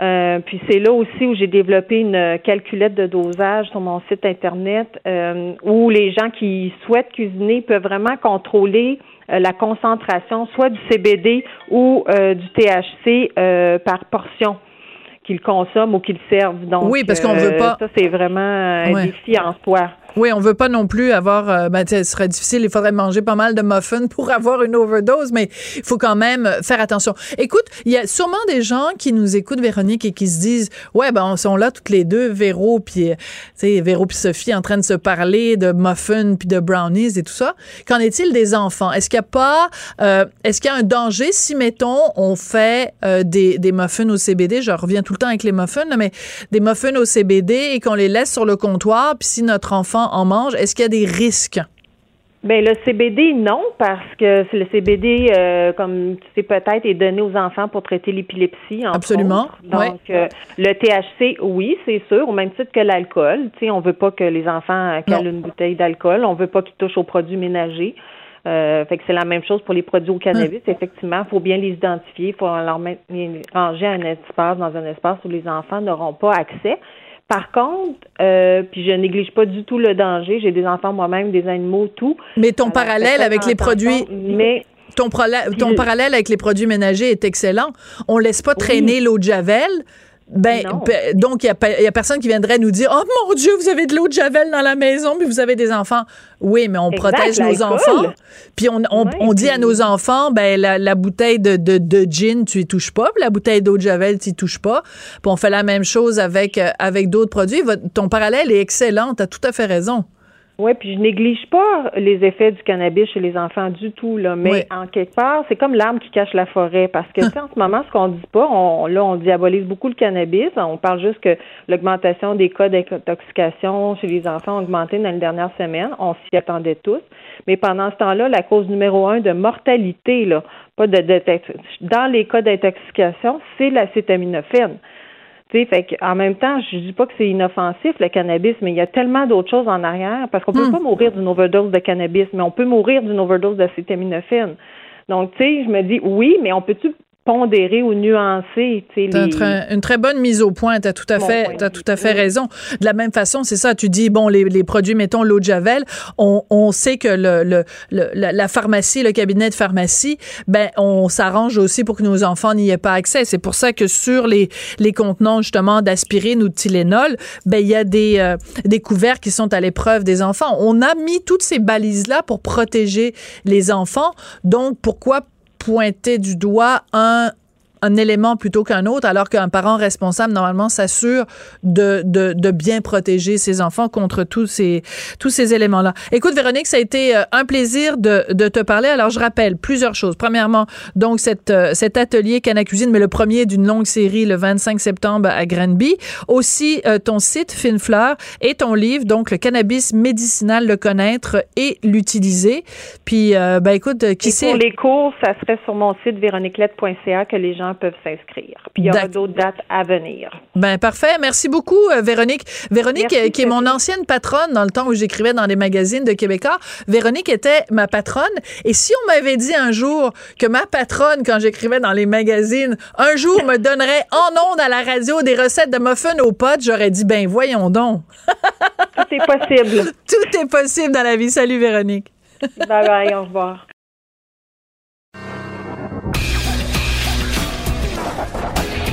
Euh, puis c'est là aussi où j'ai développé une calculette de dosage sur mon site internet euh, où les gens qui souhaitent cuisiner peuvent vraiment contrôler euh, la concentration soit du CBD ou euh, du THC euh, par portion qu'ils consomment ou qu'ils servent. Donc, Oui, parce qu'on veut pas- Ça, c'est vraiment un Ouais. défi en soi. Oui, on veut pas non plus avoir. euh, ben, ce serait difficile. Il faudrait manger pas mal de muffins pour avoir une overdose, mais il faut quand même faire attention. Écoute, il y a sûrement des gens qui nous écoutent, Véronique, et qui se disent, ouais, ben, on sont là toutes les deux, Véro puis, euh, tu sais, Véro puis Sophie, en train de se parler de muffins puis de brownies et tout ça. Qu'en est-il des enfants? Est-ce qu'il y a pas, euh, est-ce qu'il y a un danger si mettons on fait euh, des, des muffins au CBD Je reviens tout le temps avec les muffins, mais des muffins au CBD et qu'on les laisse sur le comptoir, puis si notre enfant en mange, est-ce qu'il y a des risques? Ben le CBD non parce que le CBD euh, comme tu sais peut-être est donné aux enfants pour traiter l'épilepsie Absolument, autres. Donc euh, le THC oui c'est sûr au même titre que l'alcool tu sais on veut pas que les enfants calent une bouteille d'alcool on veut pas qu'ils touchent aux produits ménagers euh, fait que c'est la même chose pour les produits au cannabis. Hein. Effectivement, il faut bien les identifier, il faut leur ranger un espace, dans un espace où les enfants n'auront pas accès. Par contre, euh, puis je néglige pas du tout le danger. J'ai des enfants moi-même, des animaux, tout. Mais ton Alors, parallèle avec les produits, Mais ton, parallèle avec les produits ménagers est excellent. On laisse pas traîner l'eau de javel. Ben, pe- donc, il y, a a personne qui viendrait nous dire, oh mon Dieu, vous avez de l'eau de javel dans la maison, puis vous avez des enfants. Oui, mais on Exact, protège nos enfants. Puis on, on, Ouais, on dit à nos enfants, ben, la, la bouteille de, de, de gin, tu y touches pas, puis la bouteille d'eau de javel, tu y touches pas. Puis on fait la même chose avec, euh, avec d'autres produits. Votre- ton parallèle est excellent, tu as tout à fait raison. Oui, puis je néglige pas les effets du cannabis chez les enfants du tout, là. Mais Oui. en quelque part, c'est comme l'arbre qui cache la forêt. Parce que, tu sais, en ce moment, ce qu'on dit pas, on, là, on diabolise beaucoup le cannabis. On parle juste que l'augmentation des cas d'intoxication chez les enfants a augmenté dans les dernières semaines. On s'y attendait tous. Mais pendant ce temps-là, la cause numéro un de mortalité, là, pas de, de, dans les cas d'intoxication, c'est l'acétaminophène. Tu sais, fait en même temps, je dis pas que c'est inoffensif le cannabis, mais il y a tellement d'autres choses en arrière parce qu'on peut pas mourir d'une overdose de cannabis, mais on peut mourir d'une overdose d'acétaminophène. Donc, tu sais, je me dis oui, mais on peut-tu pondérer ou tu T'as les... une très bonne mise au point. T'as tout à fait, vue. tout à fait Oui. raison. De la même façon, c'est ça. Tu dis bon, les, les produits, mettons l'eau de javel. On, on sait que le, le, le- la, pharmacie, le cabinet de pharmacie, ben on s'arrange aussi pour que nos enfants n'y aient pas accès. C'est pour ça que sur les les contenants justement d'aspirine ou de Tylenol, ben il y a des euh, des couverts qui sont à l'épreuve des enfants. On a mis toutes ces balises là pour protéger les enfants. Donc pourquoi pointer du doigt un un élément plutôt qu'un autre, alors qu'un parent responsable, normalement, s'assure de, de, de, bien protéger ses enfants contre tous ces, tous ces éléments-là. Écoute, Véronique, ça a été euh, un plaisir de, de te parler. Alors, je rappelle plusieurs choses. Premièrement, donc, cette, euh, cet atelier Cana Cuisine, mais le premier d'une longue série le 25 septembre à Granby. Aussi, euh, ton site Finfleur et ton livre, donc, le cannabis médicinal, le connaître et l'utiliser. Puis, euh, ben, écoute, qui sait. Pour les cours, ça serait sur mon site véroniquelette.ca que les gens peuvent s'inscrire. Puis, il y aura d'autres dates à venir. Ben, parfait. Merci beaucoup, Véronique. Véronique, qui est mon ancienne patronne dans le temps où j'écrivais dans les magazines de Québécois. Véronique était ma patronne. Et si on m'avait dit un jour que ma patronne, quand j'écrivais dans les magazines, un jour me donnerait en ondes à la radio des recettes de muffins aux potes, j'aurais dit, ben voyons donc. Tout est possible. Tout est possible dans la vie. Salut Véronique. Bye bye, au revoir.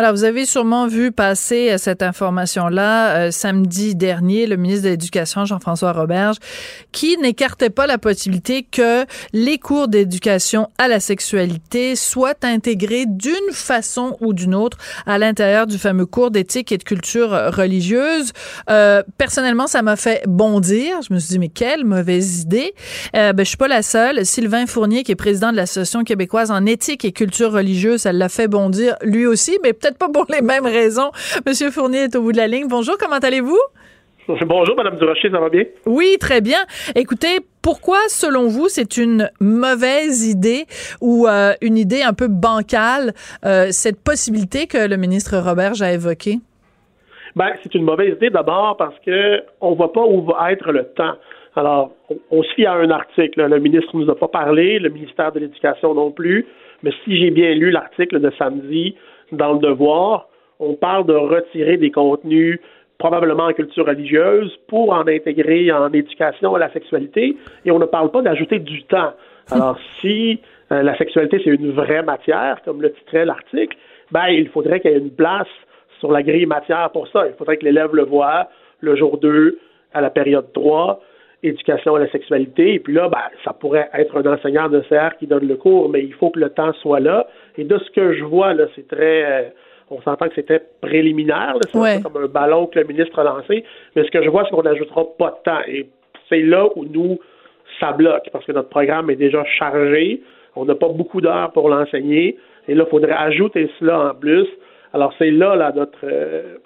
Alors, vous avez sûrement vu passer euh, cette information-là euh, samedi dernier, le ministre de l'Éducation, Jean-François Roberge, qui n'écartait pas la possibilité que les cours d'éducation à la sexualité soient intégrés d'une façon ou d'une autre à l'intérieur du fameux cours d'éthique et de culture religieuse. Euh, personnellement, ça m'a fait bondir. Je me suis dit, mais quelle mauvaise idée. Euh, ben, je suis pas la seule. Sylvain Fournier, qui est président de l'Association québécoise en éthique et culture religieuse, ça l'a fait bondir lui aussi, mais peut-être pas pour les mêmes raisons. Monsieur Fournier est au bout de la ligne. Bonjour, comment allez-vous? Bonjour, Madame Durocher, ça va bien? Oui, très bien. Écoutez, pourquoi, selon vous, c'est une mauvaise idée ou euh, une idée un peu bancale, euh, cette possibilité que le ministre Roberge a évoquée? Ben, c'est une mauvaise idée d'abord parce que on voit pas où va être le temps. Alors, on, on se fie à un article. Le ministre ne nous a pas parlé, le ministère de l'Éducation non plus. Mais si j'ai bien lu l'article de samedi, dans le devoir, on parle de retirer des contenus probablement en culture religieuse pour en intégrer en éducation à la sexualité et on ne parle pas d'ajouter du temps. Alors si euh, la sexualité c'est une vraie matière, comme le titrait l'article, ben il faudrait qu'il y ait une place sur la grille matière pour ça. Il faudrait que l'élève le voit le jour 2 à la période 3 éducation à la sexualité. Et puis là, ben, ça pourrait être un enseignant de CR qui donne le cours, mais il faut que le temps soit là. Et de ce que je vois, là, c'est très. Euh, on s'entend que c'était préliminaire, c'est comme un ballon que le ministre a lancé. Mais ce que je vois, c'est qu'on n'ajoutera pas de temps. Et c'est là où nous, ça bloque, parce que notre programme est déjà chargé. On n'a pas beaucoup d'heures pour l'enseigner. Et là, il faudrait ajouter cela en plus. Alors, c'est là, là, notre, euh,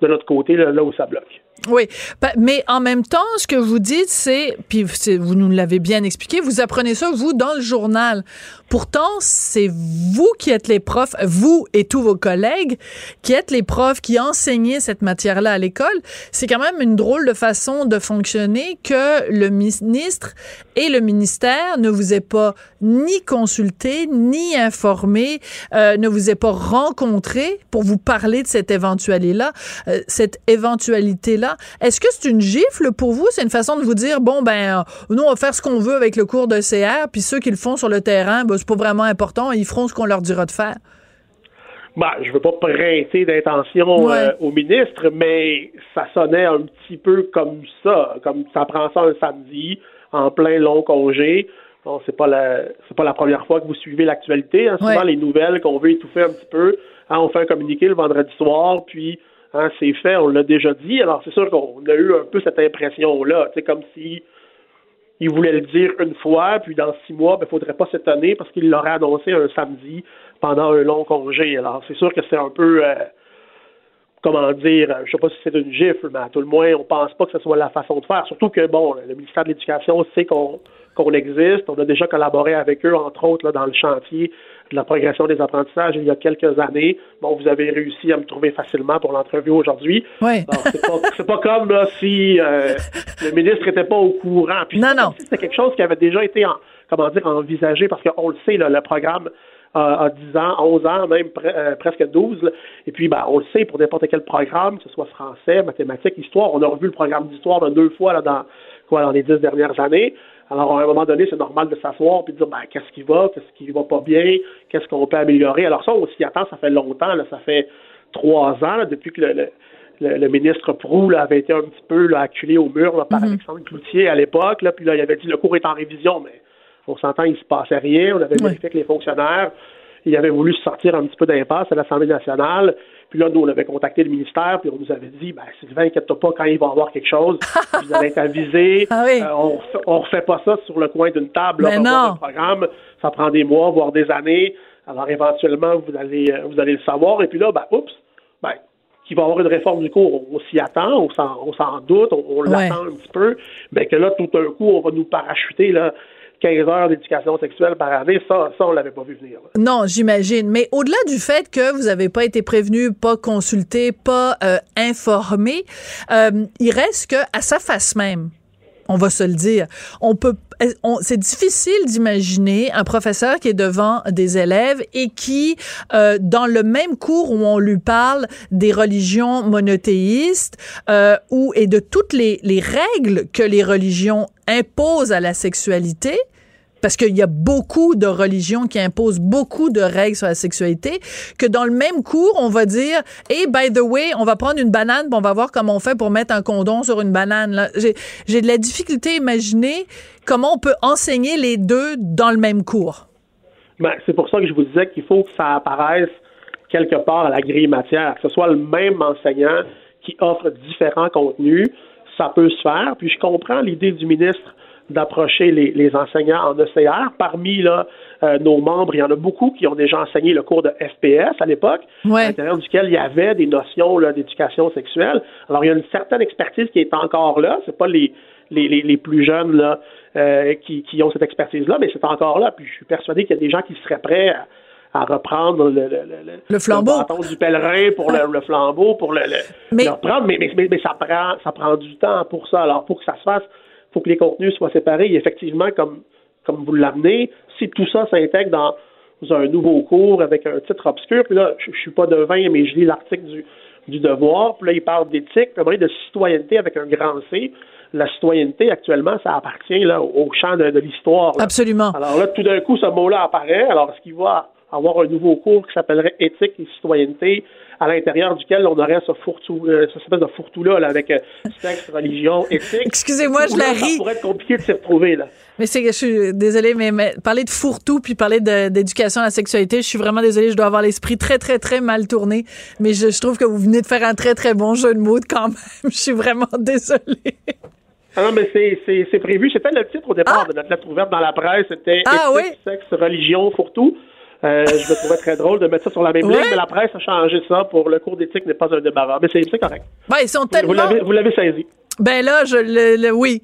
de notre côté, là, là où ça bloque. Oui, mais en même temps, ce que vous dites, c'est, puis vous nous l'avez bien expliqué, vous apprenez ça, vous, dans le journal. Pourtant, c'est vous qui êtes les profs, vous et tous vos collègues, qui êtes les profs qui enseignez cette matière-là à l'école. C'est quand même une drôle de façon de fonctionner que le ministre et le ministère ne vous aient pas ni consulté, ni informé, euh, ne vous aient pas rencontré pour vous parler de cette éventualité-là, euh, cette éventualité-là. Est-ce que c'est une gifle pour vous? C'est une façon de vous dire, bon, ben, nous, on va faire ce qu'on veut avec le cours de CR, puis ceux qui le font sur le terrain, ben, c'est pas vraiment important, ils feront ce qu'on leur dira de faire. Ben, je veux pas prêter d'intention euh, au ministre, mais ça sonnait un petit peu comme ça, comme ça prend ça un samedi en plein long congé. Bon, c'est pas la c'est pas la première fois que vous suivez l'actualité. Hein. Souvent les nouvelles qu'on veut étouffer un petit peu, hein, on fait un communiqué le vendredi soir, puis hein, c'est fait, on l'a déjà dit. Alors c'est sûr qu'on a eu un peu cette impression là, c'est comme si il voulait le dire une fois, puis dans six mois, il ben, ne faudrait pas s'étonner parce qu'il l'aurait annoncé un samedi pendant un long congé. Alors, c'est sûr que c'est un peu, euh, comment dire, je sais pas si c'est une gifle, mais à tout le moins, on pense pas que ce soit la façon de faire. Surtout que, bon, le ministère de l'Éducation sait qu'on existe. On a déjà collaboré avec eux, entre autres, dans le chantier la progression des apprentissages il y a quelques années. Bon, vous avez réussi à me trouver facilement pour l'entrevue aujourd'hui. Oui. c'est pas, comme là, si euh, le ministre n'était pas au courant. Puis non, non. C'est quelque chose qui avait déjà été, en, comment dire, envisagé parce qu'on le sait, là, le programme a 10 ans, 11 ans, même euh, presque 12. Et puis, ben, on le sait, pour n'importe quel programme, que ce soit français, mathématiques, histoire, on a revu le programme d'histoire deux fois là, dans, quoi, dans les dix dernières années. Alors, à un moment donné, c'est normal de s'asseoir et de dire ben, qu'est-ce qui va, qu'est-ce qui va pas bien, qu'est-ce qu'on peut améliorer? Alors, ça, on s'y attend, ça fait longtemps, là, ça fait trois ans depuis que le, ministre Prou avait été un petit peu là, acculé au mur par Mhm. Alexandre Cloutier à l'époque. Là, puis là, il avait dit le cours est en révision, mais on s'entend, il se passait rien. On avait vérifié que les fonctionnaires, il avait voulu sortir un petit peu d'impasse à l'Assemblée nationale. Puis là, nous, on avait contacté le ministère, puis on nous avait dit, ben, Sylvain, inquiète-toi pas, quand il va y avoir quelque chose, vous allez être avisé. Ah oui. Euh, on, on refait pas ça sur le coin d'une table. là, Mais non. un programme, ça prend des mois, voire des années. Alors, éventuellement, vous allez, euh, vous allez le savoir. Et puis là, ben, oups, ben, qu'il va y avoir une réforme du cours, on, on s'y attend, on s'en, doute, on, on l'attend un petit peu. Mais que là, tout d'un coup, on va nous parachuter, là, 15 heures d'éducation sexuelle par année, ça, ça on l'avait pas vu venir. Non, j'imagine. Mais au-delà du fait que vous n'avez pas été prévenu, pas consulté, pas euh, informé, euh, il reste que à sa face même, on va se le dire, on peut, c'est difficile d'imaginer un professeur qui est devant des élèves et qui, euh, dans le même cours où on lui parle des religions monothéistes euh, ou et de toutes les, les règles que les religions imposent à la sexualité, parce qu'il y a beaucoup de religions qui imposent beaucoup de règles sur la sexualité, que dans le même cours, on va dire, hey, by the way, on va prendre une banane, puis on va voir comment on fait pour mettre un condom sur une banane. j'ai de la difficulté à imaginer comment on peut enseigner les deux dans le même cours. Ben, c'est pour ça que je vous disais qu'il faut que ça apparaisse quelque part à la grille matière, que ce soit le même enseignant qui offre différents contenus, ça peut se faire. Puis je comprends l'idée du ministre d'approcher les, les enseignants en ECR. Parmi là, euh, nos membres, il y en a beaucoup qui ont déjà enseigné le cours de FPS à l'époque, Ouais. à l'intérieur duquel il y avait des notions d'éducation sexuelle. Alors, il y a une certaine expertise qui est encore là. C'est pas les, les, les, plus jeunes là, euh, qui, qui ont cette expertise-là, mais c'est encore là. Puis je suis persuadé qu'il y a des gens qui seraient prêts à, à reprendre le, le, le, Le flambeau. bâton du pèlerin pour le, le flambeau, pour le, le, Mais- le reprendre. Mais, mais, ça prend ça prend du temps pour ça. Alors, pour que ça se fasse, faut que les contenus soient séparés. Et effectivement, comme, comme vous l'amenez, si tout ça s'intègre dans un nouveau cours avec un titre obscur, puis là, je, je suis pas devin, mais je lis l'article du, du devoir, puis là, il parle d'éthique, puis de citoyenneté avec un grand C. La citoyenneté, actuellement, ça appartient là, au champ de, de l'histoire. Absolument. Alors là, tout d'un coup, ce mot-là apparaît. Alors, est-ce qu'il va avoir un nouveau cours qui s'appellerait éthique et citoyenneté, à l'intérieur duquel on aurait ce fourre-tout, euh, cette espèce de fourre-tout-là, là, avec euh, sexe, religion, éthique. Excusez-moi, je la Ça ris. pourrait être compliqué de s'y retrouver, là. Mais c'est que je suis désolée, mais, mais parler de fourre-tout puis parler d'éducation à la sexualité, je suis vraiment désolée, je dois avoir l'esprit très, très, très mal tourné. Mais je, je trouve que vous venez de faire un très, très bon jeu de mots quand même. Je suis vraiment désolée. Ah non, mais c'est, prévu. C'était le titre au départ de notre lettre ouverte dans la presse. C'était Ah, éthique, sexe, religion, fourre-tout. Euh, je me trouvais très drôle de mettre ça sur la même Ouais. ligne, mais la presse a changé ça pour le cours d'éthique n'est pas un débarras. Mais c'est, correct. Ben, ils sont Vous tellement... l'avez, vous l'avez saisi. Ben là, je le, le- oui.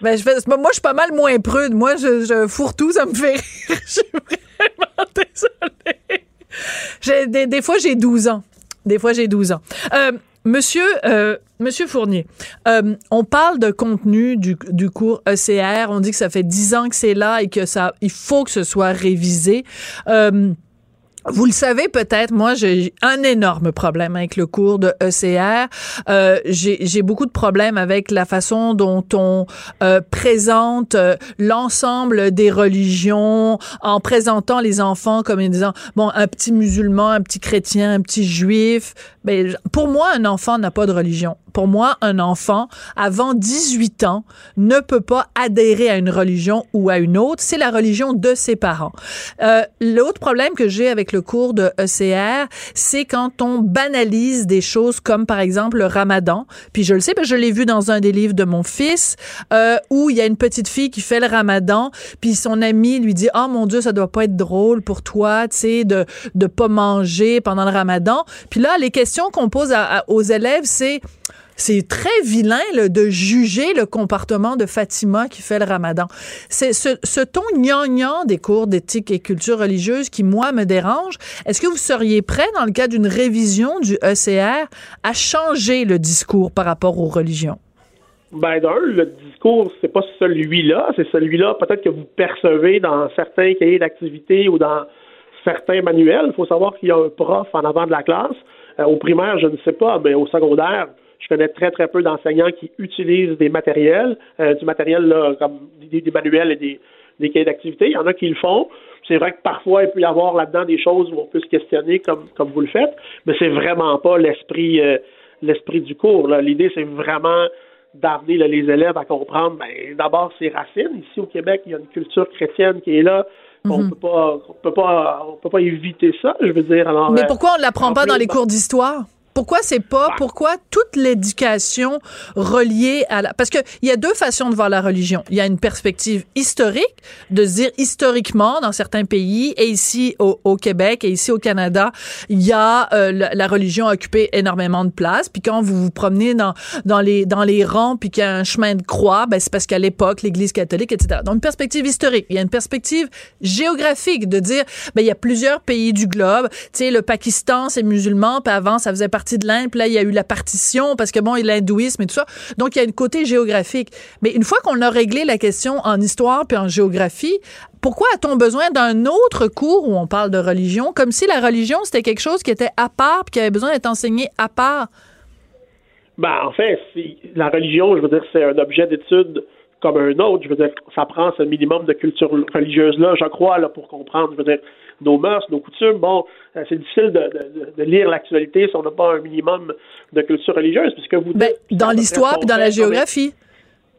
Ben, je fais, moi, je suis pas mal moins prude. Moi, je, je fourre-tout, ça me fait rire. Je suis vraiment désolée. Des, des fois, j'ai 12 ans. Des fois, j'ai 12 ans. Euh, monsieur, euh, monsieur Fournier, euh, on parle de contenu du, cours ECR. On dit que ça fait 10 ans que c'est là et que ça, il faut que ce soit révisé. Euh, vous le savez peut-être, moi j'ai un énorme problème avec le cours de ECR. Euh, j'ai beaucoup de problèmes avec la façon dont on euh, présente euh, l'ensemble des religions en présentant les enfants comme en disant bon un petit musulman, un petit chrétien, un petit juif. Ben, pour moi un enfant n'a pas de religion. Pour moi un enfant avant 18 ans ne peut pas adhérer à une religion ou à une autre. C'est la religion de ses parents. Euh, L'autre problème que j'ai avec le cours de ECR, c'est quand on banalise des choses comme par exemple le ramadan. Puis je le sais, parce que je l'ai vu dans un des livres de mon fils, euh, où il y a une petite fille qui fait le ramadan, puis son ami lui dit « Oh mon Dieu, ça doit pas être drôle pour toi, tu sais, de de pas manger pendant le ramadan. » Puis là, les questions qu'on pose à- à- aux élèves, c'est c'est très vilain de juger le comportement de Fatima qui fait le ramadan. C'est ce, ce ton gnangnan des cours d'éthique et culture religieuse qui, moi, me dérange. Est-ce que vous seriez prêt, dans le cas d'une révision du ECR, à changer le discours par rapport aux religions? Ben d'un, le discours, c'est pas celui-là, c'est celui-là peut-être que vous percevez dans certains cahiers d'activité ou dans certains manuels. Il faut savoir qu'il y a un prof en avant de la classe. Euh, au primaire, je ne sais pas, mais au secondaire, je connais très très peu d'enseignants qui utilisent des matériels, euh, du matériel là, comme des, des manuels et des, des cahiers d'activité. Il y en a qui le font. C'est vrai que parfois, il peut y avoir là-dedans des choses où on peut se questionner comme, comme vous le faites, mais c'est vraiment pas l'esprit euh, l'esprit du cours. L'idée, c'est vraiment d'amener les élèves à comprendre, ben, d'abord ses racines. Ici au Québec, il y a une culture chrétienne qui est là. On mhm. peut pas, on peut pas, on peut pas éviter ça. Je veux dire. Alors, Mais pourquoi on l'apprend pas dans les cours d'histoire? Pourquoi c'est pas bah. pourquoi toute l'éducation reliée à la parce que il y a deux façons de voir la religion. Il y a une perspective historique de se dire historiquement dans certains pays et ici au, au Québec et ici au Canada, il y a euh, la, religion a occupé énormément de place. Puis quand vous vous promenez dans dans les dans les rangs puis qu'il y a un chemin de croix, ben c'est parce qu'à l'époque l'Église catholique etc. Donc une perspective historique. Il y a une perspective géographique de dire ben il y a plusieurs pays du globe. Tu sais le Pakistan c'est musulman puis avant ça faisait partie de l'Inde, puis là, il y a eu la partition, parce que bon, il y a l'hindouisme et tout ça. Donc, il y a un côté géographique. Mais une fois qu'on a réglé la question en histoire puis en géographie, pourquoi a-t-on besoin d'un autre cours où on parle de religion, comme si la religion, c'était quelque chose qui était à part puis qui avait besoin d'être enseigné à part? Ben, en fait, la religion, je veux dire, c'est un objet d'étude comme un autre. Je veux dire, ça prend ce minimum de culture religieuse-là, je crois, là, pour comprendre, je veux dire, nos mœurs, nos coutumes. Bon, c'est difficile de, lire l'actualité si on n'a pas un minimum de culture religieuse, puisque vous ben, dans l'histoire et dans la géographie.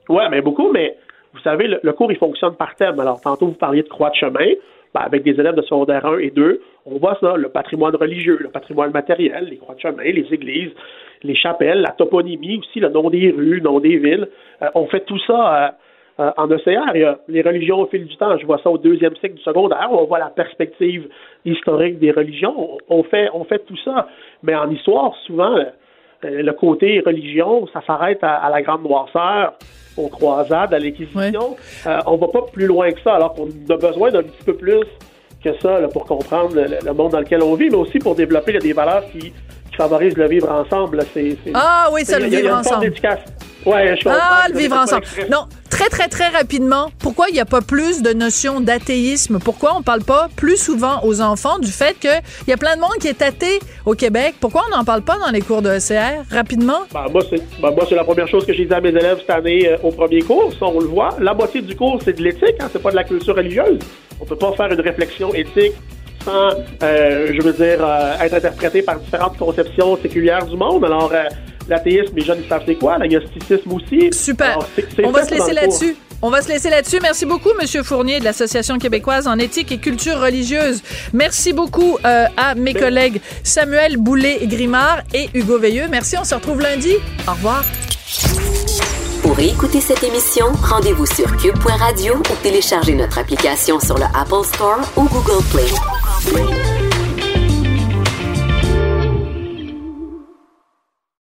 Oui, mais beaucoup, mais vous savez, le, cours, il fonctionne par thème. Alors, tantôt, vous parliez de croix de chemin. Ben, avec des élèves de secondaire 1 et 2, on voit ça, le patrimoine religieux, le patrimoine matériel, les croix de chemin, les églises, les chapelles, la toponymie aussi, le nom des rues, le nom des villes. Euh, on fait tout ça euh, euh, en ECR, il y a les religions au fil du temps. Je vois ça au deuxième cycle du secondaire. On voit la perspective historique des religions. On fait, on fait tout ça. Mais en histoire, souvent, euh, le côté religion, ça s'arrête à, la grande noirceur, aux croisades, à l'Inquisition. Euh, on va pas plus loin que ça, alors qu'on a besoin d'un petit peu plus que ça pour comprendre le, monde dans lequel on vit, mais aussi pour développer des valeurs qui, favorisent le vivre ensemble. ah oui, ça, le vivre ensemble. Ouais, je ah, le vivre ensemble. Non, très, très, très rapidement, pourquoi il n'y a pas plus de notion d'athéisme? Pourquoi on parle pas plus souvent aux enfants du fait qu'il y a plein de monde qui est athée au Québec? Pourquoi on n'en parle pas dans les cours de ECR? Rapidement? Ben, moi, c'est ben, la première chose que j'ai dit à mes élèves cette année euh, au premier cours. Ça, on le voit. La moitié du cours, c'est de l'éthique, hein, c'est pas de la culture religieuse. On peut pas faire une réflexion éthique sans, euh, je veux dire, euh, être interprété par différentes conceptions séculières du monde. Alors, l'athéisme, les jeunes, ils savent c'est quoi, l'agnosticisme aussi. Super. On va se laisser là-dessus. On va se laisser là-dessus. Merci beaucoup, Monsieur Fournier de l'Association québécoise en éthique et culture religieuse. Merci beaucoup euh, à mes collègues Samuel Boulay-Grimard et Hugo Veilleux. Merci, on se retrouve lundi. Au revoir. Pour écouter cette émission, rendez-vous sur cube.radio ou téléchargez notre application sur le Apple Store ou Google Play.